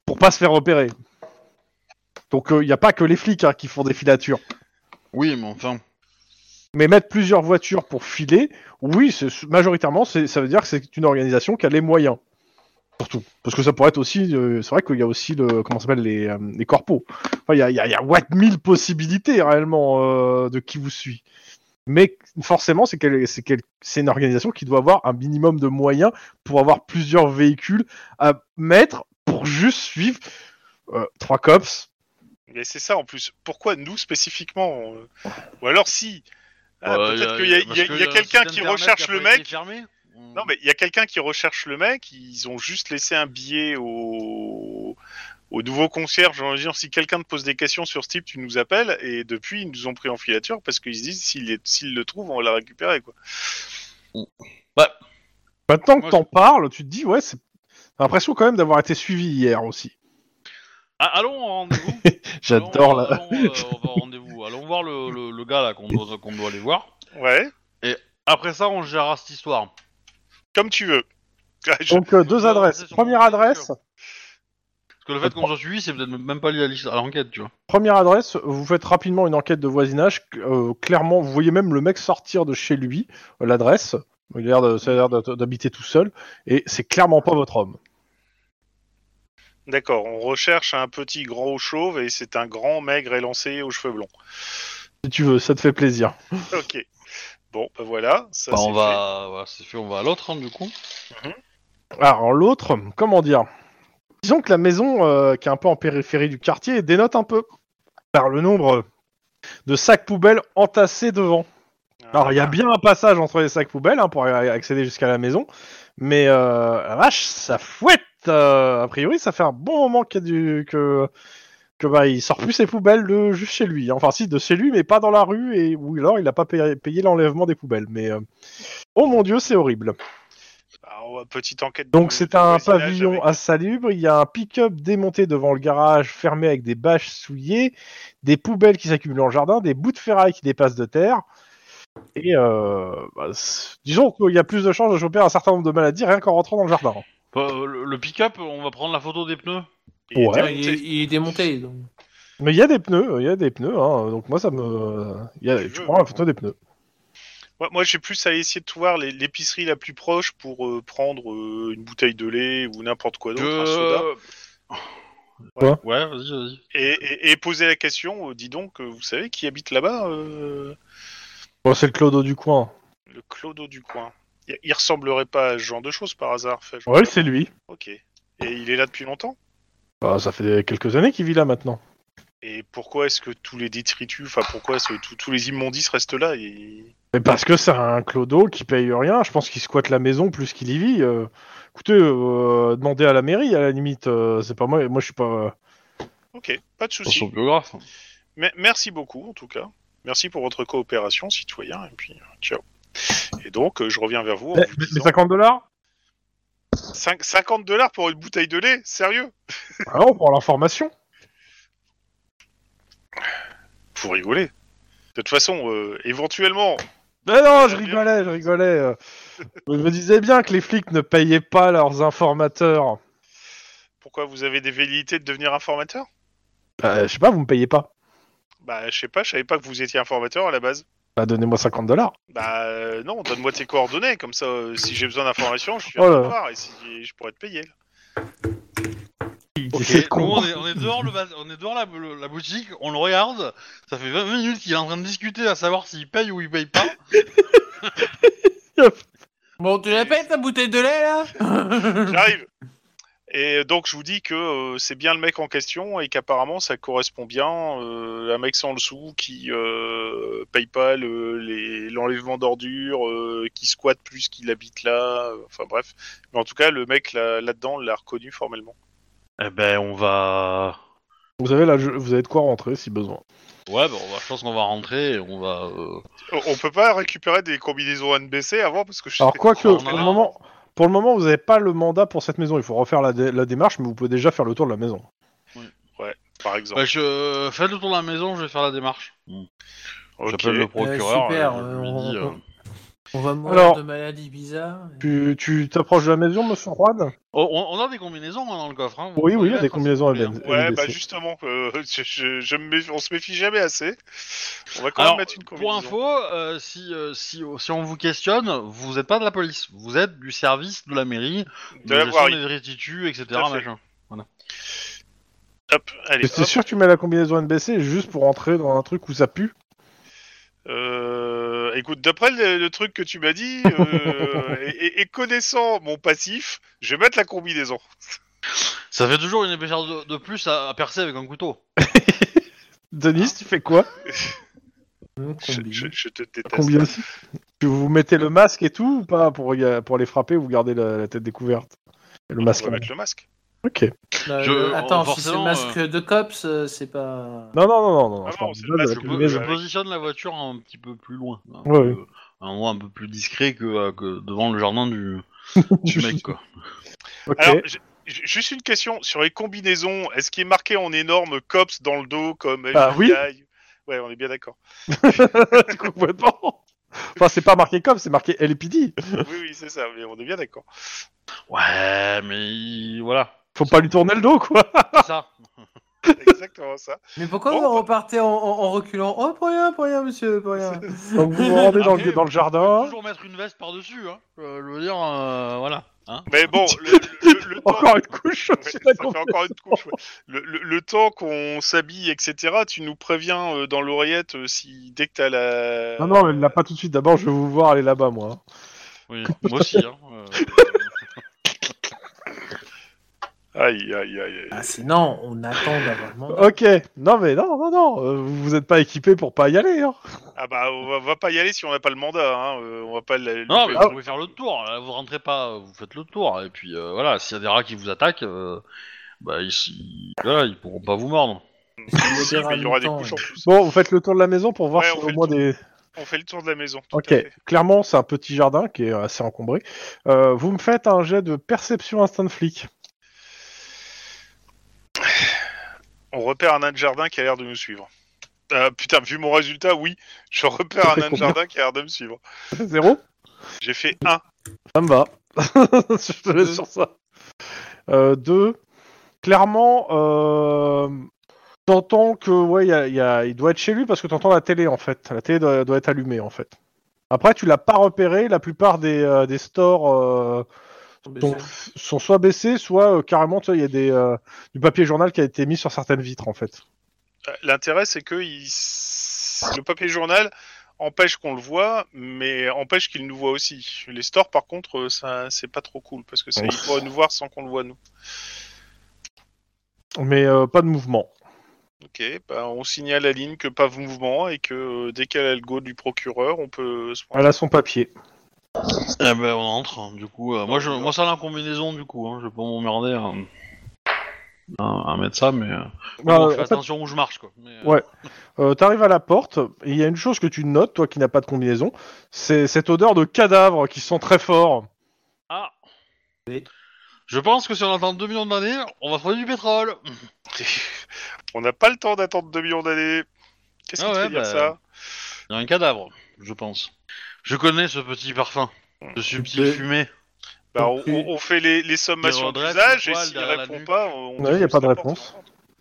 pour pas se faire repérer. Donc, il n'y a pas que les flics hein, qui font des filatures. Oui mais enfin Mais mettre plusieurs voitures pour filer, oui, c'est- majoritairement, ça veut dire que c'est une organisation qui a les moyens. Surtout. Parce que ça pourrait être aussi. euh, c'est vrai qu'il y a aussi le. Comment ça s'appelle les, euh, les corpos. Enfin, il y a, il y a, il y a what mille possibilités réellement euh, de qui vous suit. Mais forcément, c'est c'est une organisation qui doit avoir un minimum de moyens pour avoir plusieurs véhicules à mettre pour juste suivre euh, trois cops. Mais c'est ça en plus. Pourquoi nous spécifiquement Ou alors si? Ah, Euh, Peut-être y a- qu'il y a, parce il y a- que il y a le quelqu'un qui recherche a le mec. fermé. Non, mais il y a quelqu'un qui recherche le mec. Ils ont juste laissé un billet au, au nouveau concierge en disant si quelqu'un te pose des questions sur ce type, tu nous appelles. Et depuis, ils nous ont pris en filature parce qu'ils se disent s'ils est- le trouvent, on va la récupérer. Quoi. Maintenant que Moi, t'en parles, tu te dis, ouais, c'est. T'as l'impression quand même d'avoir été suivi hier aussi. Ah, allons au rendez-vous. J'adore Allons, la. allons, euh, on va au rendez-vous. Allons voir le, le, le gars là qu'on doit, doit aller voir. Ouais, Après ça, on gérera cette histoire. Comme tu veux. Je- Donc euh, deux adresses. Première adresse, Parce que le fait qu'on soit suivi, c'est peut-être même pas lié à l'enquête, tu vois. première adresse, vous faites rapidement une enquête de voisinage. euh, clairement, vous voyez même le mec sortir de chez lui, euh, l'adresse. Il a l'air de- ça a l'air d'habiter tout seul, et c'est clairement pas votre homme. D'accord, on recherche un petit gros chauve et c'est un grand maigre élancé aux cheveux blonds. Si tu veux, ça te fait plaisir. Ok. Bon, bah voilà, ça Bah, c'est on va, voilà, c'est fait, on va à l'autre, hein, du coup. Alors l'autre, comment dire? Disons que la maison, euh, qui est un peu en périphérie du quartier, dénote un peu par le nombre de sacs poubelles entassés devant. fait. Alors il y a bien un passage entre les sacs poubelles hein, pour accéder jusqu'à la maison, mais euh, la vache, ça fouette. euh, a priori, ça fait un bon moment qu'il y a du que que bah il sort plus ses poubelles de juste chez lui. hein. Enfin si de chez lui, mais pas dans la rue et ou alors il a pas payé, payé l'enlèvement des poubelles. Mais euh, oh mon dieu, c'est horrible. Alors, petite enquête. Donc c'est un pavillon avec- insalubre, il y a un pick-up démonté devant le garage fermé avec des bâches souillées, des poubelles qui s'accumulent dans le jardin, des bouts de ferraille qui dépassent de terre. Et euh, bah, disons qu'il y a plus de chances de choper un certain nombre de maladies rien qu'en rentrant dans le jardin. Euh, le le pick-up, on va prendre la photo des pneus. Il est Ouais. Démonté. il, est, il est démonté. donc. Mais il y a des pneus, il y a des pneus, hein, donc moi ça me... il y a- Tu prends la photo des pneus. Ouais, moi, j'ai plus à essayer de trouver l'épicerie la plus proche pour euh, prendre euh, une bouteille de lait ou n'importe quoi d'autre, un soda, Quoi? Ouais, vas-y, vas-y. et, et- et poser la question. euh, dis donc, euh, vous savez qui habite là-bas euh, Bon, c'est le clodo du coin. Le clodo du coin. Il, il ressemblerait pas à ce genre de choses par hasard. Fait, Ouais, c'est lui. Ok. Et il est là depuis longtemps? Bah, ça fait quelques années qu'il vit là maintenant. Et pourquoi est-ce que tous les détritus, enfin pourquoi est-ce que tous- les immondices restent là et... Mais parce que c'est un clodo qui paye rien, je pense qu'il squatte la maison plus qu'il y vit. euh. Écoutez, euh, demandez à la mairie à la limite, euh, c'est pas moi, moi je suis pas... Ok, pas de souci. son biographe. Mais merci beaucoup en tout cas. Merci pour votre coopération, citoyen. Et puis, euh, ciao. Et donc, euh, je reviens vers vous en Mais, vous mais disant 50 dollars? Cinq- 50 dollars pour une bouteille de lait Sérieux? Alors, Ah pour l'information. Faut rigoler. De toute façon, euh, éventuellement, Mais non, je rigolais, je rigolais. euh. Je me disais bien que les flics ne payaient pas leurs informateurs. pourquoi vous avez des velléités de devenir informateur? Bah, je sais pas, vous me payez pas. Bah, je sais pas, je savais pas que vous étiez informateur à la base. Bah, donnez-moi 50 dollars. Bah, euh, non, donne-moi tes coordonnées, comme ça, euh, si j'ai besoin d'informations, je suis Oh à là. te voir et si je pourrais te payer. Ok, nous, con. on est, on est dehors, le, bas- on est dehors la, le- la boutique, on le regarde. Ça fait 20 minutes qu'il est en train de discuter à savoir s'il paye ou il paye pas. Bon, tu la payes ta bouteille de lait là? J'arrive. Et donc je vous dis que euh, c'est bien le mec en question et qu'apparemment ça correspond bien. euh, un mec sans le sou qui euh, paye pas le- les- l'enlèvement d'ordures, euh, qui squatte plus qu'il habite là. euh, enfin bref. Mais en tout cas, le mec là- là-dedans l'a reconnu formellement. Eh ben, on va. Vous avez, là, vous avez de quoi rentrer si besoin. Ouais, bah, on va, je pense qu'on va rentrer et on va. euh, On- peut pas récupérer des combinaisons NBC avant parce que je Alors, quoique, on en pour a le un. moment, pour le moment, vous n'avez pas le mandat pour cette maison. Il faut refaire la, dé- la démarche, mais vous pouvez déjà faire le tour de la maison. par exemple. Bah, je fais le tour de la maison, je vais faire la démarche. Ok. J'appelle le procureur. super, euh, on- euh, On va mourir Alors- de maladies bizarres. Tu tu t'approches de la maison, monsieur Juan? Oh, on, on a des combinaisons hein, dans le coffre. Hein. Vous Oui, oui, il y a des combinaisons. Ouais, bah justement, euh, je, je- je me méfie- on se méfie jamais assez. On va quand Alors, même mettre une pour combinaison. info, euh, si, euh, si, si on vous questionne, vous n'êtes pas de la police, vous êtes du service de la mairie, de la gestion des restituts, etc. Hop, allez. C'est sûr que tu mets la combinaison NBC juste pour entrer dans un truc où ça pue Euh, écoute, d'après le, le truc que tu m'as dit, euh, et, connaissant mon passif, je vais mettre la combinaison. Ça fait toujours une épaisseur de, de plus à, à percer avec un couteau. Denis, tu fais quoi? Je, combi. je- je te déteste. Vous mettez le masque et tout ou pas pour, pour les frapper ou vous gardez la, la tête découverte? Et le On masque va mettre le masque. Ok. Je- le- Attends, euh, si c'est le forcément, masque de cops, euh, c'est pas. Non, non, non, non, non. Ah je parle non, c'est de la Je, je po- je combinaison. positionne la voiture un petit peu plus loin. Un, Ouais, peu- un endroit un peu plus discret que, euh, que devant le jardin du, du mec, quoi. Ok. Alors, juste une question sur les combinaisons. Est-ce qu'il est marqué en énorme COPS dans le dos comme Ah, oui. FBI Ouais, on est bien d'accord. Complètement. Enfin, c'est pas marqué comme, c'est marqué LPD. Oui, oui, c'est ça, mais on est bien d'accord. Ouais, mais il- voilà. Faut pas lui tourner le dos, quoi. C'est ça. C'est exactement ça. Mais pourquoi Bon, vous repartez en, en- en reculant? Oh, pour rien, pour rien, monsieur, pour rien. Donc vous vous rendez dans, Après, le, dans le jardin. toujours mettre une veste par-dessus, hein. Euh, je veux dire, euh, voilà. Hein Mais bon, le, le- le temps- Encore une couche Ouais, ça la fait encore une couche. ouais. Le, le- le temps qu'on s'habille, etc., tu nous préviens euh, dans l'oreillette euh, si dès que t'as la. Non, non, mais là pas tout de suite. D'abord, je vais vous voir aller là-bas, moi. Oui, moi aussi, hein. euh, Aïe, aïe, aïe, aïe. Ah, sinon, on attend d'avoir le mandat. Ok. Non, mais non, non, non. euh, vous vous êtes pas équipé pour pas y aller. Hein. Ah bah, on va, va pas y aller si on n'a pas le mandat. Hein. euh, on va pas le. Non, mais vous pouvez faire le tour. Là, vous rentrez pas, vous faites le tour. Et puis euh, voilà, s'il y a des rats qui vous attaquent, euh, bah ils, ils- voilà, ils pourront pas vous mordre. Si, mais il y aura des Longtemps, couches en ouais. plus. Bon, vous faites le tour de la maison pour voir Ouais, si on au le moins tour. des. On fait le tour de la maison. tout Ok. à fait. Clairement, c'est un petit jardin qui est assez encombré. Euh, vous me faites un jet de perception instant flic. On repère un nain de jardin qui a l'air de nous suivre. Euh, putain, vu mon résultat, oui, je repère un nain de jardin qui a l'air de me suivre. Zéro? J'ai fait 1. Ça me va. je te laisse sur ça. Euh, deux. Clairement, euh, t'entends que ouais, y a- y a- il doit être chez lui parce que t'entends la télé en fait. La télé doit, doit être allumée en fait. Après, tu l'as pas repéré. La plupart des, euh, des stores euh, sont, sont soit baissés, soit euh, carrément, tu vois, il y a des, euh, du papier journal qui a été mis sur certaines vitres en fait. Euh, L'intérêt, c'est que il... le papier journal empêche qu'on le voit, mais empêche qu'il nous voit aussi. Les stores, par contre, ça, c'est pas trop cool parce que ça, ils pourraient nous voir sans qu'on le voit nous. Mais euh, pas de mouvement. Ok, bah, on signale à ligne que pas de mouvement et que euh, dès qu'elle a le go du procureur, on peut se Elle a son papier. Eh ben on entre. hein, Du coup, euh, moi je, moi ça la combinaison du coup. Hein, je vais pas m'emmerder à, à, à mettre ça, mais euh, Bah, je fais fait, attention où je marche quoi. Mais, euh, Ouais. Euh, T'arrives à la porte, et il y a une chose que tu notes, toi qui n'as pas de combinaison, c'est cette odeur de cadavre qui sent très fort. Ah. Oui. Je pense que si on attend 2 millions d'années, on va trouver du pétrole. On n'a pas le temps d'attendre 2 millions d'années. Qu'est-ce Ah qui te ouais, fait dire bah, ça? Il y a un cadavre, je pense. Je connais ce petit parfum, ce subtil fumé. bah, on, Ok. on- on fait les, les sommations Il d'usage et s'il répond pas, on. Ouais, y a pas de réponse.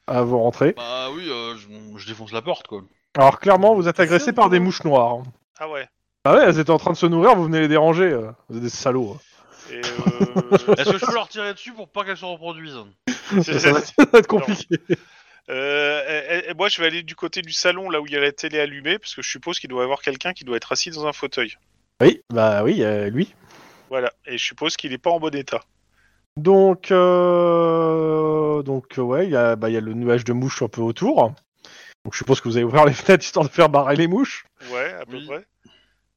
À vous rentrer. Bah oui, euh, je, je défonce la porte quoi. Alors clairement, vous êtes agressé par des mouches noires. Ah ouais. Ah ouais, elles étaient en train de se nourrir, vous venez les déranger. euh. Vous êtes des salauds. hein. Et, euh, Est-ce que je peux leur tirer dessus pour pas qu'elles se reproduisent Ça va ça va être compliqué. Euh, et- et- et moi, je vais aller du côté du salon, là où il y a la télé allumée, parce que je suppose qu'il doit y avoir quelqu'un qui doit être assis dans un fauteuil. Oui, bah oui, euh, lui. Voilà. Et je suppose qu'il n'est pas en bon état. Donc, euh... donc euh, ouais, il y, a- bah, il y a le nuage de mouches un peu autour. Donc je suppose que vous allez ouvrir les fenêtres histoire de faire barrer les mouches. Ouais, à peu Oui. près.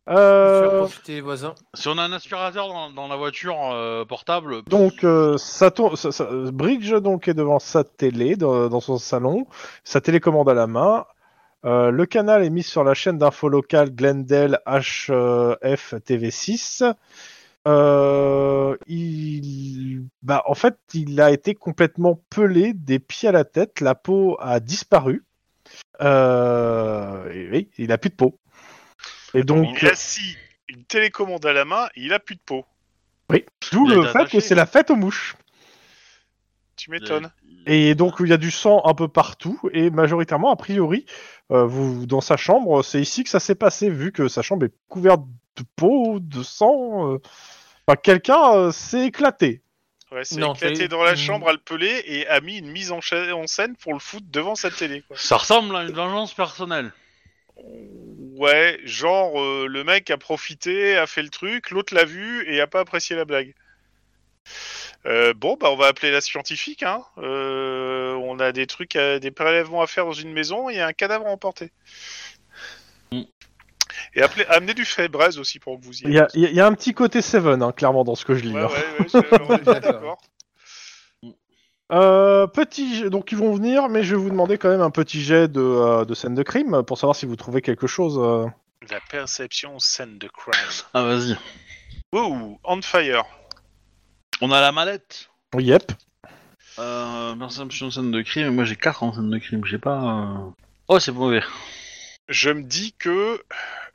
Euh... profiter les voisins. Si on a un aspirateur dans, dans la voiture euh, portable, Donc, euh, ça tourne- ça- ça- Bridge donc est devant sa télé dans, dans son salon, sa télécommande à la main. Euh, le canal est mis sur la chaîne d'info locale Glendale HF TV6. Euh, il, bah, en fait, il a été complètement pelé des pieds à la tête. La peau a disparu. Euh, et oui, il a plus de peau. Et donc, Il est assis une télécommande à la main, il a plus de peau. D'où Il a le fait que c'est la fête aux mouches. Tu m'étonnes. Et donc il y a du sang un peu partout et majoritairement a priori euh, vous dans sa chambre c'est ici que ça s'est passé vu que sa chambre est couverte de peau de sang euh. Enfin, quelqu'un euh, s'est éclaté Ouais, c'est Non, éclaté dans la chambre à le peler et a mis une mise en, cha- en scène pour le foutre devant sa télé. Quoi. Ça ressemble à une vengeance personnelle. Ouais, genre euh, le mec a profité, a fait le truc, l'autre l'a vu et a pas apprécié la blague. Euh, bon, bah on va appeler la scientifique. Hein. Euh, on a des trucs, à- des prélèvements à faire dans une maison et un cadavre à emporter. Mm. Et appeler, amener du Febreze aussi pour que vous y il y a, il y a- il y a un petit côté Seven hein, clairement dans ce que je lis Ouais, hein. ouais, ouais, je- on est bien d'accord. Euh, petit jet- donc ils vont venir mais je vais vous demander quand même un petit jet de, euh, de scène de crime pour savoir si vous trouvez quelque chose euh. La perception scène de crime. Ah, vas-y. Wow, on fire. On a la mallette. Yep Euh, perception scène de crime. Moi, j'ai 4 en scène de crime. J'ai pas. euh, Oh, c'est mauvais. Je me dis que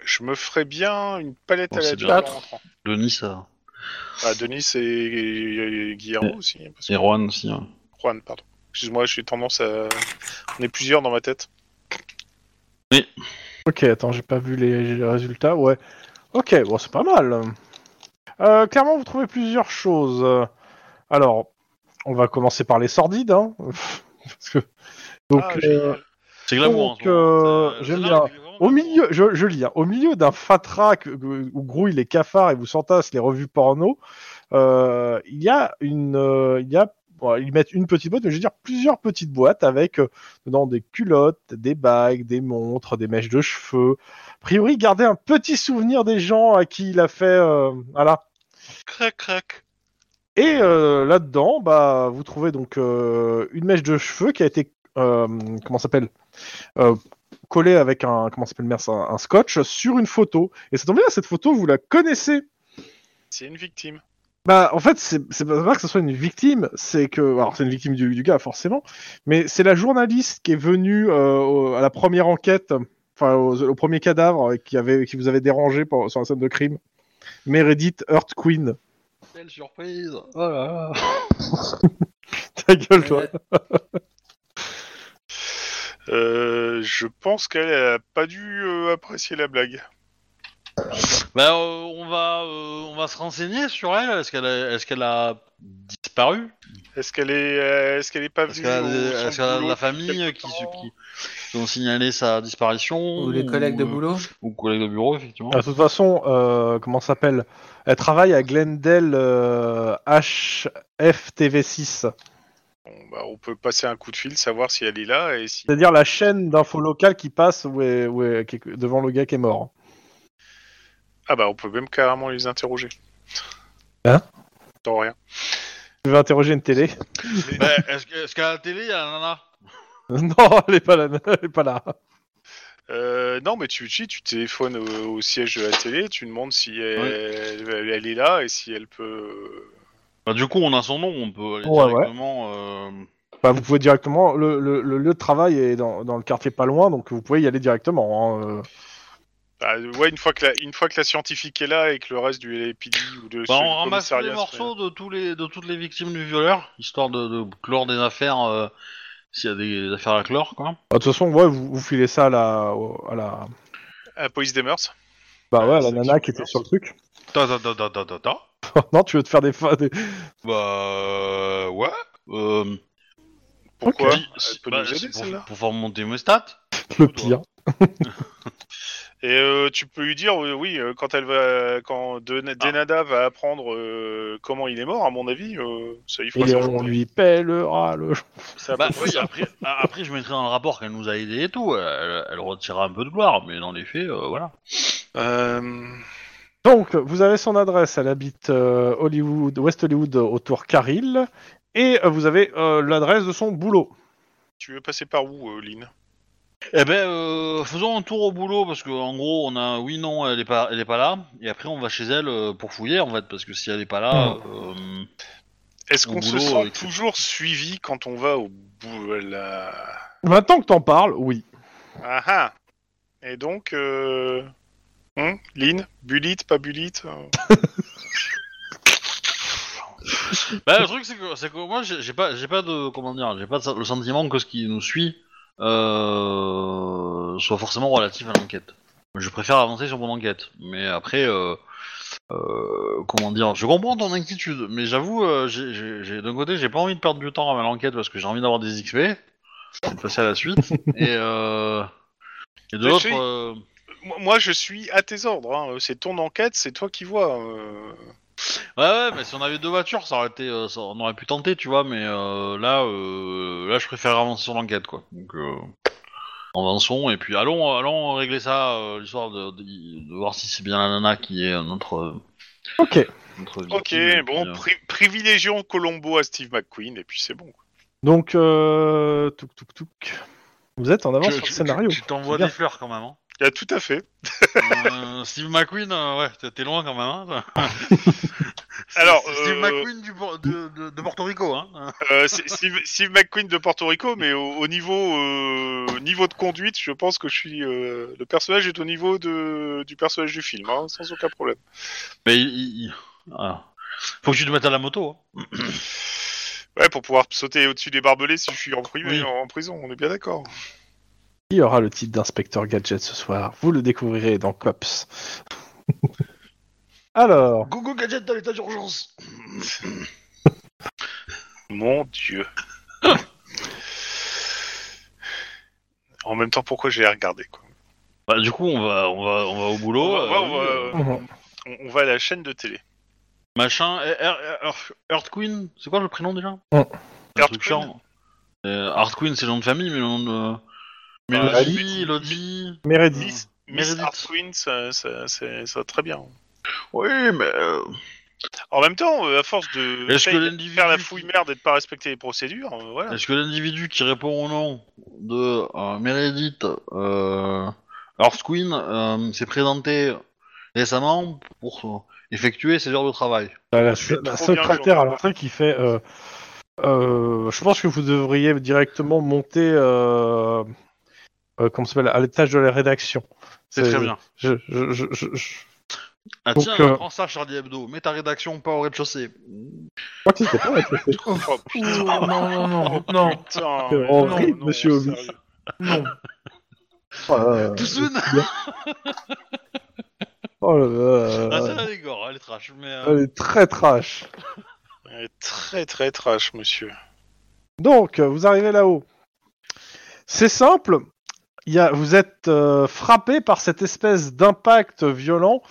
je me ferais bien une palette Bon, à la c'est dure bien. en rentrant. Denis, ça. Ah, Denis et, et- et Guillermo aussi. hein, parce que- Et Juan aussi. hein. Juan, pardon. Excuse-moi, j'ai tendance à. On est plusieurs dans ma tête. Ok, attends, j'ai pas vu les, les résultats. Ouais. Ok, bon, c'est pas mal. Euh, clairement, vous trouvez plusieurs choses. Alors, on va commencer par les sordides. Hein. Parce que- Donc, Ah, euh. C'est glamour. Donc, euh, j'aime bien. au milieu, je, je lis, hein, au milieu d'un fatras que- que- où grouillent les cafards et vous s'entassent les revues porno, euh, il y a une, euh, il y a, bon, ils mettent une petite boîte, mais je veux dire plusieurs petites boîtes avec euh, dedans des culottes, des bagues, des montres, des mèches de cheveux. A priori, gardez un petit souvenir des gens à qui il a fait, euh, voilà. Crac, crac. Et euh, là-dedans, bah, vous trouvez donc une mèche de cheveux qui a été, comment s'appelle, collée avec un, comment s'appelle, un, un scotch sur une photo. Et ça tombe bien, cette photo, vous la connaissez. C'est une victime. Bah, en fait, c'est pas que ce soit une victime, c'est que, alors c'est une victime du, du gars forcément, mais c'est la journaliste qui est venue euh, à la première enquête, enfin au, au premier cadavre euh, qui avait, qui vous avait dérangé pour- sur la scène de crime, Meredith Hurt Queen. Quelle surprise. Oh là là. Ta gueule, toi. Euh, je pense qu'elle a pas dû euh, apprécier la blague. Bah, euh, on va, euh, on va se renseigner sur elle. Est-ce qu'elle, a, est-ce qu'elle a disparu? Est-ce qu'elle est, euh, est-ce qu'elle est pas Est-ce venue qu'elle a, au- des- son est-ce qu'elle a de boulot la famille qui, temps qui, qui ont signalé sa disparition Ou les collègues de euh, boulot? Ou collègues de bureau, effectivement. Ah, De toute façon, euh, comment ça s'appelle? Elle travaille à Glendale euh, HFTV6, Bon, bah, on peut passer un coup de fil, savoir si elle est là et si. c'est-à-dire la chaîne d'info locale qui passe où est, où est- qui est devant le gars qui est mort. Ah bah on peut même carrément les interroger. Hein Tant rien. Tu veux interroger une télé? Bah, est-ce, que- est-ce qu'à la télé, il y a un nana? Non, elle est pas là. Elle est pas là. Euh, non, mais tu, tu, tu téléphones au, au siège de la télé, tu demandes si elle, elle- elle est là et si elle peut. bah, Du coup, on a son nom, on peut aller Ouais, ouais. directement... euh, Bah, vous pouvez directement. Le, le- le lieu de travail est dans, dans le quartier pas loin, donc vous pouvez y aller directement. hein, euh. Bah, ouais, une fois que la, une fois que la scientifique est là et que le reste du LAPD ou de Bah, on ramasse les morceaux de, tous les, de toutes les victimes du violeur, histoire de, de clore des affaires, euh, s'il y a des, des affaires à clore, quoi. Bah, De toute façon, ouais, vous, vous filez ça à la, à la, à la police des mœurs. bah ouais, à la nana qui était sur le truc. Ta ta ta ta ta ta ta. non, tu veux te faire des, fa- des... Bah, euh, ouais. Euh, Pourquoi Ok. Elle peut bah, nous c'est aider pour, pour faire monter mes stats. le pire. Et euh, tu peux lui dire, euh, oui, euh, quand elle va, quand De- Denada va apprendre euh, comment il est mort, à mon avis, euh, ça y fera Et on journée. lui pèlera le. C'est à Bah, près oui, ça. après, après, je mettrai dans le rapport qu'elle nous a aidés et tout. Elle, elle retirera un peu de gloire, mais dans les faits, euh, voilà. Euh, Donc, vous avez son adresse, elle habite euh, Hollywood, West Hollywood, autour Carrill, et euh, vous avez euh, l'adresse de son boulot. tu veux passer par où, euh, Lynn? Eh ben, euh, faisons un tour au boulot parce que en gros, on a oui, non, elle est pas, elle est pas là. Et après, on va chez elle euh, pour fouiller en fait, parce que si elle est pas là, euh, Est-ce Au qu'on se boulot, sent avec- toujours suivi quand on va au bout la... Maintenant que t'en parles, oui. Ah ah Et donc, euh, Hein Lynn Bulite, pas Bulite euh Bah, le truc, c'est que, c'est que moi, j'ai j'ai pas, j'ai pas de, comment dire, j'ai pas de- le sentiment que ce qui nous suit soit forcément relatif à l'enquête. Je préfère avancer sur mon enquête, mais après, euh, euh, comment dire, je comprends ton inquiétude, mais j'avoue, euh, j'ai- d'un côté, j'ai pas envie de perdre du temps à l'enquête parce que j'ai envie d'avoir des XP, et de passer à la suite, et, euh, et de l'autre, suis- euh, Moi- Moi, je suis à tes ordres. hein. C'est ton enquête, c'est toi qui vois. euh. Ouais, ouais, mais si on avait deux voitures, ça aurait été, euh, ça- on aurait pu tenter, tu vois, mais euh, là, euh, là, je préfère avancer sur l'enquête, quoi. Donc, euh, avançons et puis allons, allons régler ça, euh, l'histoire de, de, de voir si c'est bien la nana qui est notre, euh, Ok. notre Ok, victime, bon, euh, pri- privilégions Colombo à Steve McQueen, et puis c'est bon. quoi. Donc, euh, touk touk touk. Vous êtes en avance sur le scénario. Tu t'envoies des fleurs quand même, hein. Ah, tout à fait. Euh, Steve McQueen, euh, ouais, t'es- loin quand même, hein. Alors, Steve euh, McQueen du, de, de, de Porto Rico, hein. Steve, Steve McQueen de Porto Rico, mais au, au niveau au niveau de conduite, je pense que je suis le personnage est au niveau de du personnage du film, hein, sans aucun problème. Mais il, il- ah. faut que tu te mettes à la moto. Hein. Ouais, pour pouvoir sauter au-dessus des barbelés si je suis en, pri- Oui. en prison, on est bien d'accord. Qui aura le titre d'inspecteur gadget ce soir Vous le découvrirez dans Cops. Alors, Go go gadget dans l'état d'urgence. Mon Dieu. en même temps, pourquoi j'ai regardé quoi? Bah, du coup, on va, on va, on va au boulot. On va- on va- euh, Mhm. on, on va à la chaîne de télé. Machin. eh, Ear- Ear- Earth Queen, c'est quoi le prénom déjà? Earth Queen. Euh, Earth Queen, c'est le nom de famille, mais le nom de. Elodie. Meredith. Miss, ça, ça, c'est- ça va très bien. Oui, mais. euh, En même temps, euh, à force de Est-ce que faire- l'individu faire la fouille merde et de pas respecter les procédures, euh, voilà. Est-ce que l'individu qui répond au nom de euh, Meredith euh, Earth Queen euh, s'est présenté récemment pour euh, effectuer ses heures de travail? La, la- suis la trop secrétaire à l'entrée qui fait. euh, euh, je pense que vous devriez directement monter. Euh, euh, comment s'appelle À l'étage de la rédaction. C'est très bien. Je, je, je, je- je Ah Donc, tiens, euh, prends ça Charlie Hebdo, mets ta rédaction pas au rez-de-chaussée. crois que c'était pas. Oh, putain. non, non, non, non, Putain, mais horrible, non, monsieur Obi. non. Euh, Tout soon oh là Ah là. l'allégore, elle est trash, mais... euh, Elle est très trash. Elle est Très très trash, monsieur. Donc, vous arrivez là-haut. C'est simple. Il y a, vous êtes euh, frappé par cette espèce d'impact violent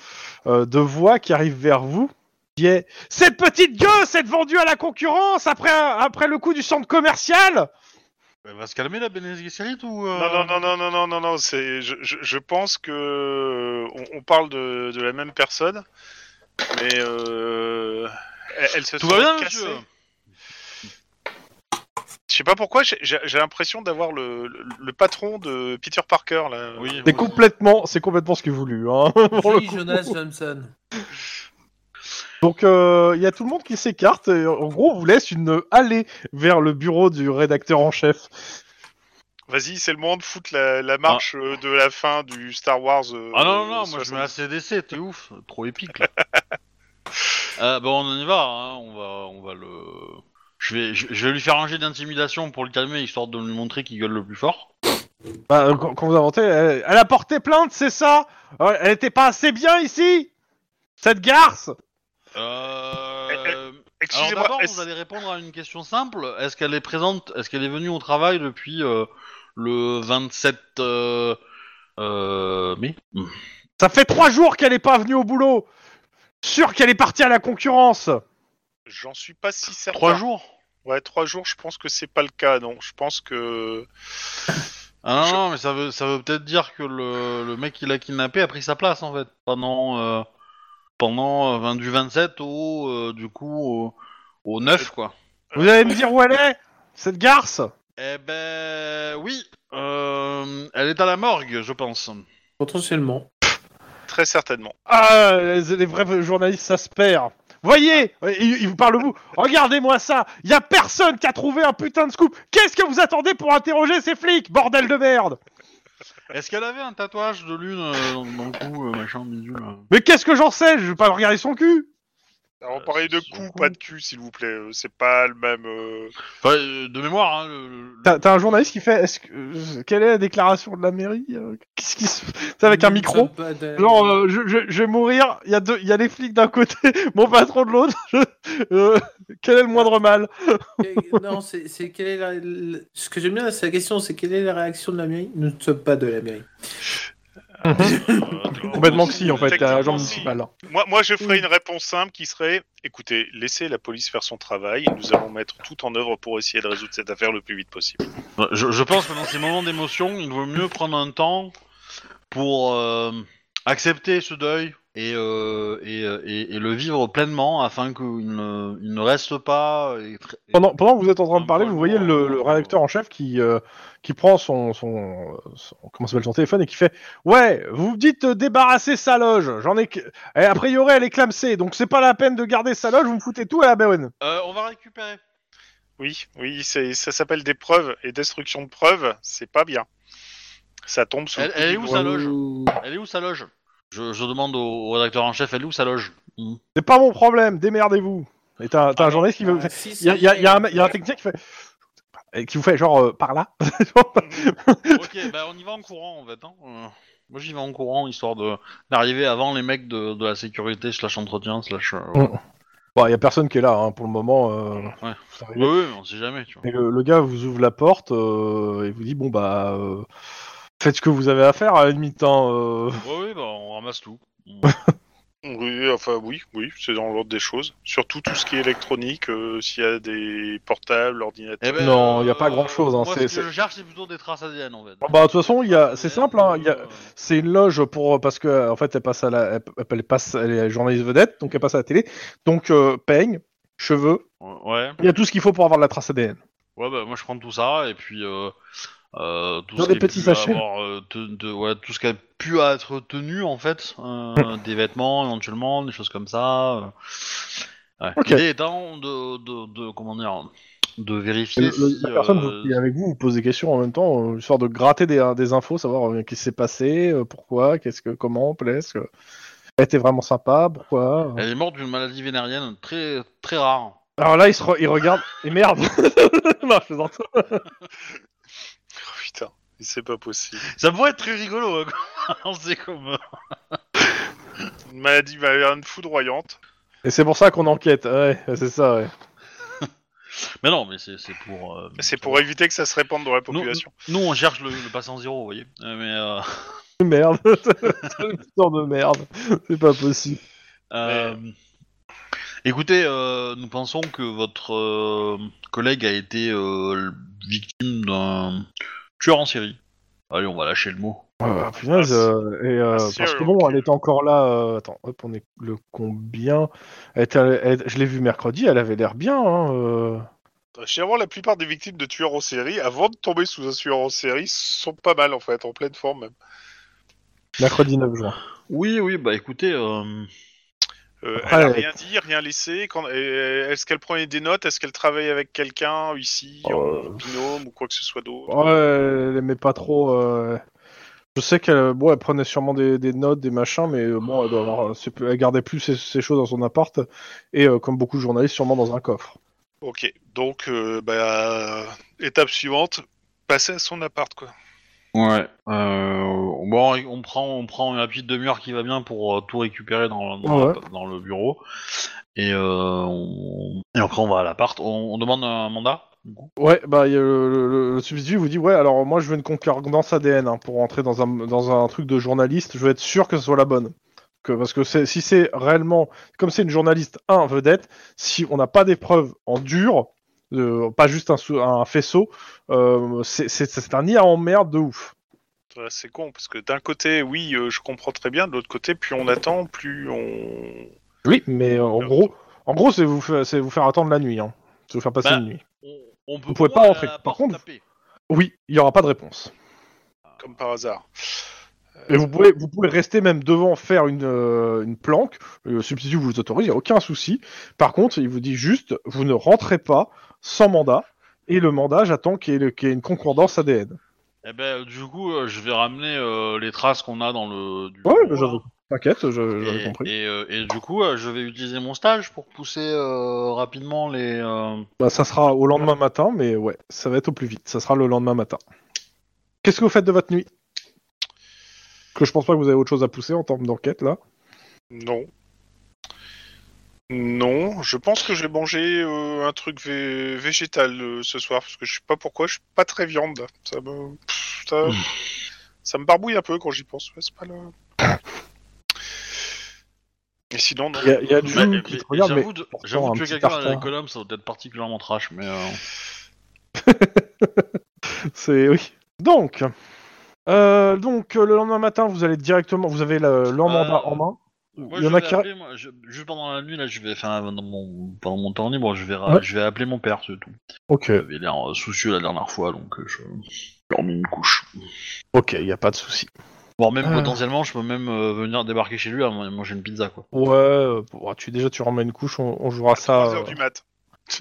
euh, de voix qui arrive vers vous. Qui est Cette petite gueuse est vendue à la concurrence après, après le coup du centre commercial Elle va se calmer la Bene Gesserit ou... euh, Non, non, non, non, non, non, non, non, c'est, je, je, je pense que euh, on, on parle de, de la même personne, mais euh, elle, elle se Tout va bien, cassée. monsieur sais pas pourquoi, j'ai- l'impression d'avoir le, le, le patron de Peter Parker là. Oui. C'est complètement, c'est complètement ce que voulu. Hein, pour le Oui, coup. Jonas Johnson. Donc euh, il y a tout le monde qui s'écarte et en gros on vous laisse une allée vers le bureau du rédacteur en chef. Vas-y, c'est le moment de foutre la, la marche euh, de la fin du Star Wars. euh, Ah non, non, non, moi je 70. mets ACDC, t'es ouf, trop épique là. euh, bon, on y va, hein, on va, on va le... Je vais, je, je vais lui faire un jet d'intimidation pour le calmer, histoire de lui montrer qu'il gueule le plus fort. Bah, euh, quand, quand vous inventez, elle, elle a porté plainte, c'est ça? Euh, Elle était pas assez bien ici? Cette garce! Euh... Eh, Alors Excusez-moi, d'abord, est-ce- vous allez répondre à une question simple. Est-ce qu'elle est présente Est-ce qu'elle est venue au travail depuis euh, le 27 euh, euh, mai? Ça fait trois jours qu'elle est pas venue au boulot. Sûr qu'elle est partie à la concurrence j'en suis pas si certain. Trois jours? Ouais, trois jours, je pense que c'est pas le cas, non. Je pense que. Ah non, Je- non, mais ça veut, ça veut peut-être dire que le, le mec qui l'a kidnappé a pris sa place en fait pendant euh, pendant euh, 20 du 27 au euh, du coup au, au 9 quoi. Vous allez me dire où elle est? Cette garce? Eh ben oui, euh, elle est à la morgue, je pense. Potentiellement. Très certainement. Ah, les, les vrais journalistes, ça se perd Voyez il, il vous parle vous. Regardez-moi ça. Il y a personne qui a trouvé un putain de scoop. Qu'est-ce que vous attendez pour interroger ces flics, bordel de merde Est-ce qu'elle avait un tatouage de lune euh, dans, dans le cou, euh, machin, bidule euh Mais qu'est-ce que j'en sais? Je vais pas regarder son cul Alors, on Euh, parlait de cou, pas de cul, s'il vous plaît. Euh, C'est pas le même. euh, Enfin, euh, de mémoire, hein. Le, le- T'as t'as un journaliste qui fait est-ce que, euh, Quelle est la déclaration de la mairie euh, Qu'est-ce qui se. C'est avec un micro Genre, euh, je, je, je vais mourir, il y, a deux- il y a les flics d'un côté, mon patron de l'autre. je- euh, quel est le moindre mal Non, c'est c'est quelle est la... le- Ce que j'aime bien, c'est la question, c'est quelle est la réaction de la mairie? Nous ne sommes pas de la mairie. Complètement que si, en fait, l'agent si. municipal. Moi, moi, je ferai une réponse simple qui serait écoutez, laissez la police faire son travail et nous allons mettre tout en œuvre pour essayer de résoudre cette affaire le plus vite possible. Je, je pense que dans ces moments d'émotion, il vaut mieux prendre un temps pour euh, accepter ce deuil et, euh, et, euh, et- et le vivre pleinement afin qu'il ne, il ne reste pas. Pendant, pendant que vous êtes en train de parler, vous voyez le, loin, le euh, rédacteur en chef qui, euh, qui prend son, son, son- comment s'appelle son téléphone et qui fait Ouais, vous me dites euh, débarrasser sa loge. J'en ai. a priori, elle est clamsée, donc c'est pas la peine de garder sa loge. Vous me foutez tout à la. Euh, on va récupérer. Oui, oui, c'est, ça s'appelle des preuves et destruction de preuves, c'est pas bien. Ça tombe sous. Elle- est où, sa loge? Elle est où sa loge? Je, je demande au, au rédacteur en chef, elle est où sa loge Hmm. C'est pas mon problème. Démerdez-vous. Et t'as t'as un Ah, journaliste qui veut. Ah, si, Il y a, il y il y un, est. il y a un technicien qui fait. et qui vous fait genre euh, par là. Ok, bah on y va en courant en fait. Hein. Euh, moi j'y vais en courant histoire de d'arriver avant les mecs de, de la sécurité slash entretien slash. euh, voilà. bon, il y a personne qui est là hein, pour le moment. euh, Ouais. vous arrivez. Oui, oui, mais on sait jamais, tu vois. Et le, le gars vous ouvre la porte euh, et vous dit bon bah euh, faites ce que vous avez à faire à la limite. Hein, euh. Bah on ramasse tout. Oui, enfin oui, oui, c'est dans l'ordre des choses. Surtout tout ce qui est électronique, euh, s'il y a des portables, ordinateurs. Eh ben, Non, y a pas grand-chose, hein, Moi, c'est- ce que je cherche, c'est plutôt des traces ADN en fait. Bah de toute façon il y a c'est simple hein, il y a euh, c'est une loge pour parce que en fait elle passe à la elle, elle passe elle est journaliste vedette donc elle passe à la télé donc euh, peigne cheveux Ouais. il y a tout ce qu'il faut pour avoir de la trace ADN. Ouais, bah moi je prends tout ça et puis euh, euh, tout Dans ce des petits sachets. avoir, euh, te- de- ouais, tout ce qui a pu être tenu en fait, euh, des vêtements éventuellement, des choses comme ça. euh. Ouais. Ok. L'idée étant de, de, de comment dire, de vérifier le- si. la personne qui est avec vous vous pose des questions en même temps histoire de gratter des, des infos savoir qu'est-ce qui s'est passé pourquoi qu'est-ce que comment est-ce que elle était vraiment sympa pourquoi. Elle est morte d'une maladie vénérienne très très rare. Alors là il se re- il regarde et merde non je plaisante. Putain, c'est pas possible. Ça pourrait être très rigolo. Hein, quoi. C'est comme. euh, Une maladie valériane foudroyante. et c'est pour ça qu'on enquête ouais c'est ça ouais. Mais non, mais c'est pour. euh, C'est pour éviter que ça se répande dans la population. Nous, on cherche le, le patient zéro, vous voyez. Euh, mais. euh, Merde, c'est une histoire de merde, c'est pas possible. Euh, Écoutez, euh, nous pensons que votre euh, collègue a été euh, victime d'un tueur en série. Allez, on va lâcher le mot. Ah, punaise, euh, et, euh, Ah, parce que bon, elle était encore là. euh, attends, hop, on est le combien? Elle était, elle- Je l'ai vue mercredi, elle avait l'air bien. Hein, euh. Généralement, la plupart des victimes de tueurs en série, avant de tomber sous un tueur en série, sont pas mal en fait, en pleine forme même. Mercredi 9 juin. Oui, oui, bah écoutez, euh, Euh, elle a elle- rien dit, rien laissé. Quand... et- Est-ce qu'elle prenait des notes? Est-ce qu'elle travaillait avec quelqu'un ici, Euh. en binôme ou quoi que ce soit d'autre? Ouais, elle aimait pas trop. euh, Je sais qu'elle bon, elle prenait sûrement des, des notes, des machins, mais euh, bon, elle, doit avoir... elle gardait plus ses, ses choses dans son appart et euh, comme beaucoup de journalistes, sûrement dans un coffre. Ok, donc euh, bah, étape suivante, passer à son appart quoi. Ouais. Euh, bon, on prend, on prend une petite demi-heure qui va bien pour euh, tout récupérer dans, dans, Ouais. la- dans le bureau. Et, euh, on- et après, on va à l'appart. On, on demande un mandat Ouais, bah le, le- le substitut vous dit ouais alors moi je veux une concordance ADN hein, pour rentrer dans un dans un truc de journaliste, je veux être sûr que ce soit la bonne. Que, parce que si c'est réellement comme c'est une journaliste un vedette, si on n'a pas des preuves en dur, euh, pas juste un, faisceau, euh, c'est un nid à emmerde de ouf. Ouais, C'est con parce que d'un côté, oui, euh, je comprends très bien. De l'autre côté, plus on attend, plus on. Oui, mais euh, en gros, en gros c'est vous faire attendre la nuit, hein. c'est vous faire passer Bah, une nuit. on, on peut Vous pouvez pas rentrer. Par contre- taper. Oui, il y aura pas de réponse. Comme par hasard. Et vous pouvez, vous pouvez rester même devant faire une, euh, une planque. Le substitut vous autorise, il n'y a aucun souci. Par contre, il vous dit juste, vous ne rentrez pas sans mandat. Et le mandat, j'attends qu'il y, ait le- qu'il y ait une concordance ADN. Eh ben, du coup, euh, je vais ramener euh, les traces qu'on a dans le. Du Ouais, bah, j'avais-. T'inquiète, je- j'avais Et, compris. et, euh, et du coup, euh, je vais utiliser mon stage pour pousser euh, rapidement les. euh, Bah, ça sera au lendemain matin, mais ouais, ça va être au plus vite. Ça sera le lendemain matin. Qu'est-ce que vous faites de votre nuit? Que je pense pas que vous avez autre chose à pousser en termes d'enquête là. Non. Non, je pense que je vais manger euh, un truc vé- végétal euh, ce soir, parce que je sais pas pourquoi, je suis pas très viande. là. Ça me, pff, ça, ça me barbouille un peu quand j'y pense. ouais, c'est pas le... Et sinon, non. Il y y a mais- June mais- qui te mais regarde, mais J'avoue de, pourtant, j'avoue un de tuer quelqu'un tartare. avec l'économe, ça doit être particulièrement trash, mais. euh, c'est oui. Donc, euh, donc euh, le lendemain matin, vous allez directement, vous avez le, leur mandat Euh, en main. Moi, Il y en je a vais qui. appeler, moi, je- juste pendant la nuit, là, je vais faire dans mon, pendant mon temps libre, je vais, ra- Ouais. je vais appeler mon père, c'est tout. Ok, Il avait l'air euh, soucieux la dernière fois, donc euh, je leur mets une couche. ok, il y a pas de souci. Voire même Ah. potentiellement, je peux même euh, venir débarquer chez lui à manger une pizza, quoi. Ouais, euh, bon, tu déjà tu remets une couche, on, on jouera ça. 3 heures euh, du mat.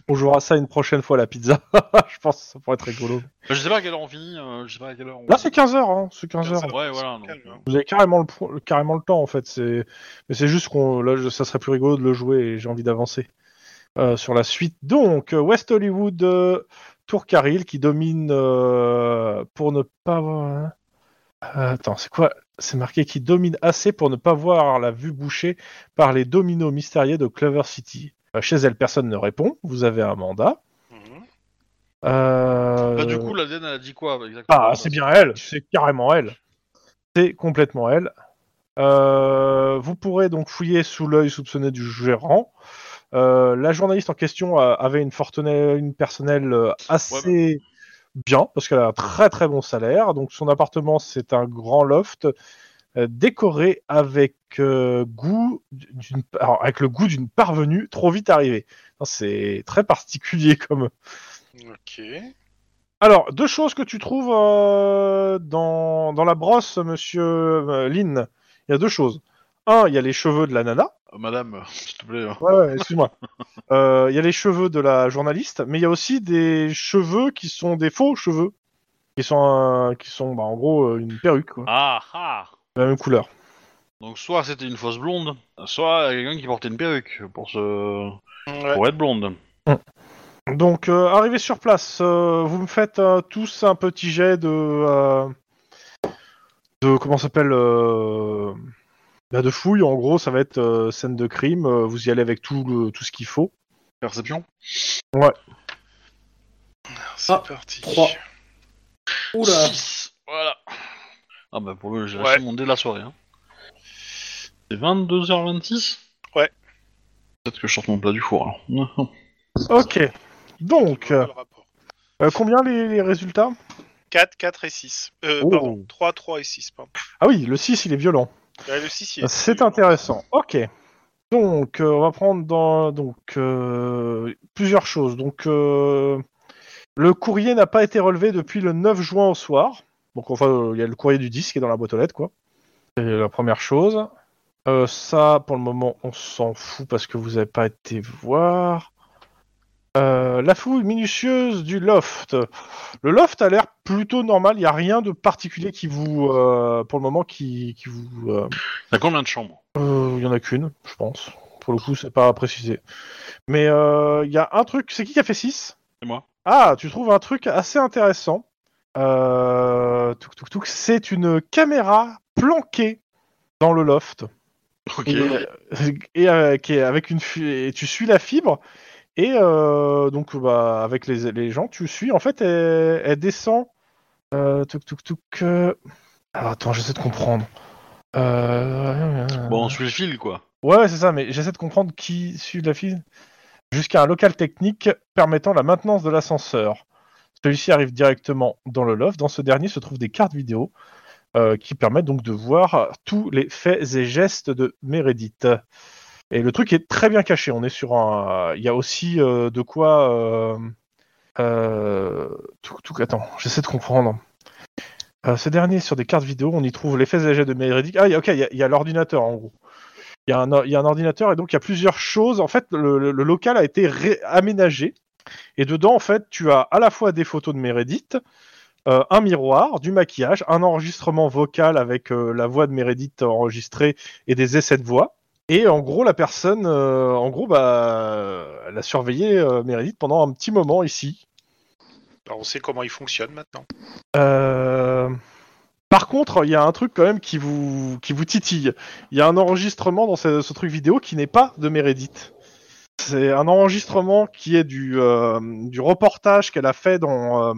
On jouera ça une prochaine fois la pizza. je pense que ça pourrait être rigolo. Je sais pas à quelle heure on finit, euh, je sais pas à quelle heure on... Là c'est 15 h hein, c'est 15 h Ouais, voilà, donc, euh, hein. Vous avez carrément le, pro- carrément le temps en fait. C'est, mais c'est juste qu'on là, ça serait plus rigolo de le jouer et j'ai envie d'avancer euh, sur la suite. Donc West Hollywood, euh, Tour Caril qui domine euh, pour ne pas. voir- Euh, attends, c'est quoi? C'est marqué qui domine assez pour ne pas voir la vue bouchée par les dominos mystérieux de Clover City. Euh, chez elle, personne ne répond. Vous avez un mandat. Mhm. Euh, Bah, du coup, l'ADN, elle a dit quoi exactement ah, c'est bien elle, c'est carrément elle. C'est complètement elle. Euh, vous pourrez donc fouiller sous l'œil soupçonné du gérant. Euh, la journaliste en question a- avait une fortune, une personnelle assez bien parce qu'elle a un très très bon salaire. Donc son appartement c'est un grand loft décoré avec euh, goût d'une, alors, avec le goût d'une parvenue trop vite arrivée. Non, C'est très particulier comme Ok. alors, deux choses que tu trouves euh, dans, dans la brosse, monsieur euh, Lynn. Il y a deux choses. Un, il y a les cheveux de la nana. Euh, Madame, euh, s'il te plaît. euh. Ouais, ouais, excuse-moi. Euh, Il y a les cheveux de la journaliste, mais il y a aussi des cheveux qui sont des faux cheveux. Qui sont, euh, qui sont bah, en gros, euh, une perruque, quoi. Ah ah la même couleur. Donc soit c'était une fausse blonde, soit quelqu'un qui portait une perruque pour se... Ouais. pour être blonde. Donc, euh, arrivé sur place, euh, vous me faites euh, tous un petit jet de. euh, de. Comment ça s'appelle euh, bah, De fouille, en gros, ça va être euh, scène de crime. vous y allez avec tout, le, tout ce qu'il faut. Perception C'est Ah, parti. trois. Oula Six. Voilà. Ah bah pour le j'ai Ouais. lâché mon dé de la soirée. Hein. C'est 22h26 Ouais. Peut-être que je sorte mon plat du four alors. Ok. Donc, euh, pas le rapport. euh, combien les, les résultats? 4, 4 et 6. Euh, Oh. pardon, 3, 3 et 6. Pardon. Ah oui, le 6, il est violent. Ouais, le 6, il est- C'est intéressant. Ok. Donc, euh, on va prendre dans donc euh, plusieurs choses. Donc, euh, le courrier n'a pas été relevé depuis le 9 juin au soir. Donc, enfin, euh, il y a le courrier du disque qui est dans la boîte aux lettres, quoi. C'est la première chose. Euh, ça, pour le moment, on s'en fout parce que vous n'avez pas été voir. Euh, la fouille minutieuse du loft. Le loft a l'air plutôt normal. Il n'y a rien de particulier qui vous, euh, pour le moment, qui, qui vous, euh, T'as combien de chambres? Il y en a qu'une, je pense. Pour le coup, c'est pas précisé. Mais il y a un truc. C'est qui qui a fait 6 C'est moi. Ah, tu trouves un truc assez intéressant. Euh... C'est une caméra planquée dans le loft. Ok. Et, euh, et, euh, qui est avec une et tu suis la fibre. Et euh, donc, bah, avec les, les gens, tu suis. En fait, elle, elle descend. Euh, touk, touk, euh. Alors, attends, j'essaie de comprendre. Bon, on suit le fil quoi. Ouais, ouais, c'est ça, mais j'essaie de comprendre qui suit la file. Jusqu'à un local technique permettant la maintenance de l'ascenseur. Celui-ci arrive directement dans le loft. Dans ce dernier se trouvent des cartes vidéo euh, qui permettent donc de voir tous les faits et gestes de Meredith. Et le truc est très bien caché. On est sur un. Il y a aussi euh, de quoi. Euh... Tout, tout... Attends, j'essaie de comprendre. Ce dernier, sur des cartes vidéo, on y trouve les faits et gestes de Meredith. Ah, ok, il y a- l'ordinateur en gros. Il y, a un, ordinateur et donc il y a plusieurs choses. En fait, le, le- local a été aménagé et dedans, en fait, tu as à la fois des photos de Meredith, euh, un miroir, du maquillage, un enregistrement vocal avec euh, la voix de Meredith enregistrée et des essais de voix. Et en gros, la personne, euh, en gros, bah, elle a surveillé Meredith pendant un petit moment ici. Alors, on sait comment il fonctionne maintenant. Par contre, il y a un truc quand même qui vous, qui vous titille. Il y a un enregistrement dans ce, ce truc vidéo qui n'est pas de Meredith. C'est un enregistrement qui est du, euh, du reportage qu'elle a fait dans, euh,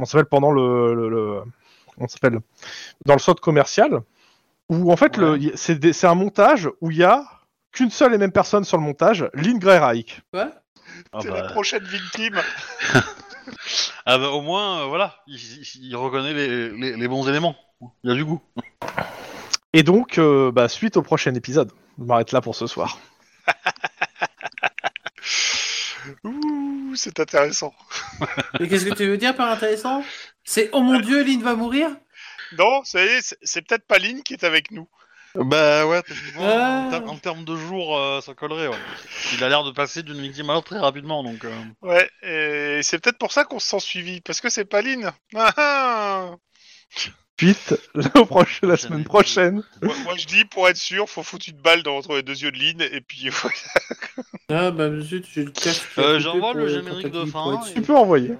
ça s'appelle pendant le, le, le- comment ça s'appelle dans le saut commercial. Où en fait, le- c'est un montage où il y a qu'une seule et même personne sur le montage, Lynn Grey Reich. Quoi Ah c'est bah, la prochaine victime. ah bah, au moins, euh, voilà, il, il- il reconnaît les, les- les bons éléments. Il y a du goût. Et donc, euh, bah, suite au prochain épisode. Je m'arrête là pour ce soir. Ouh, c'est intéressant. Mais qu'est-ce que tu veux dire par intéressant? C'est oh mon dieu, Lynn va mourir? Non, ça y est, c'est- peut-être pas Lynn qui est avec nous. Bah ouais, Ah. en, ter- en termes de jours, euh, ça collerait. Ouais. Il a l'air de passer d'une victime à l'autre très rapidement, donc. euh, Ouais, et c'est peut-être pour ça qu'on se sent suivi, parce que c'est pas Lynn. Ah, ah. Suite la, proche- la semaine prochaine. moi, moi, je dis, pour être sûr, faut foutre une balle dans entre les deux yeux de Lynn, et puis Ah bah zut, j'ai le casque. Euh, j'envoie le générique de fin, et- Tu peux envoyer.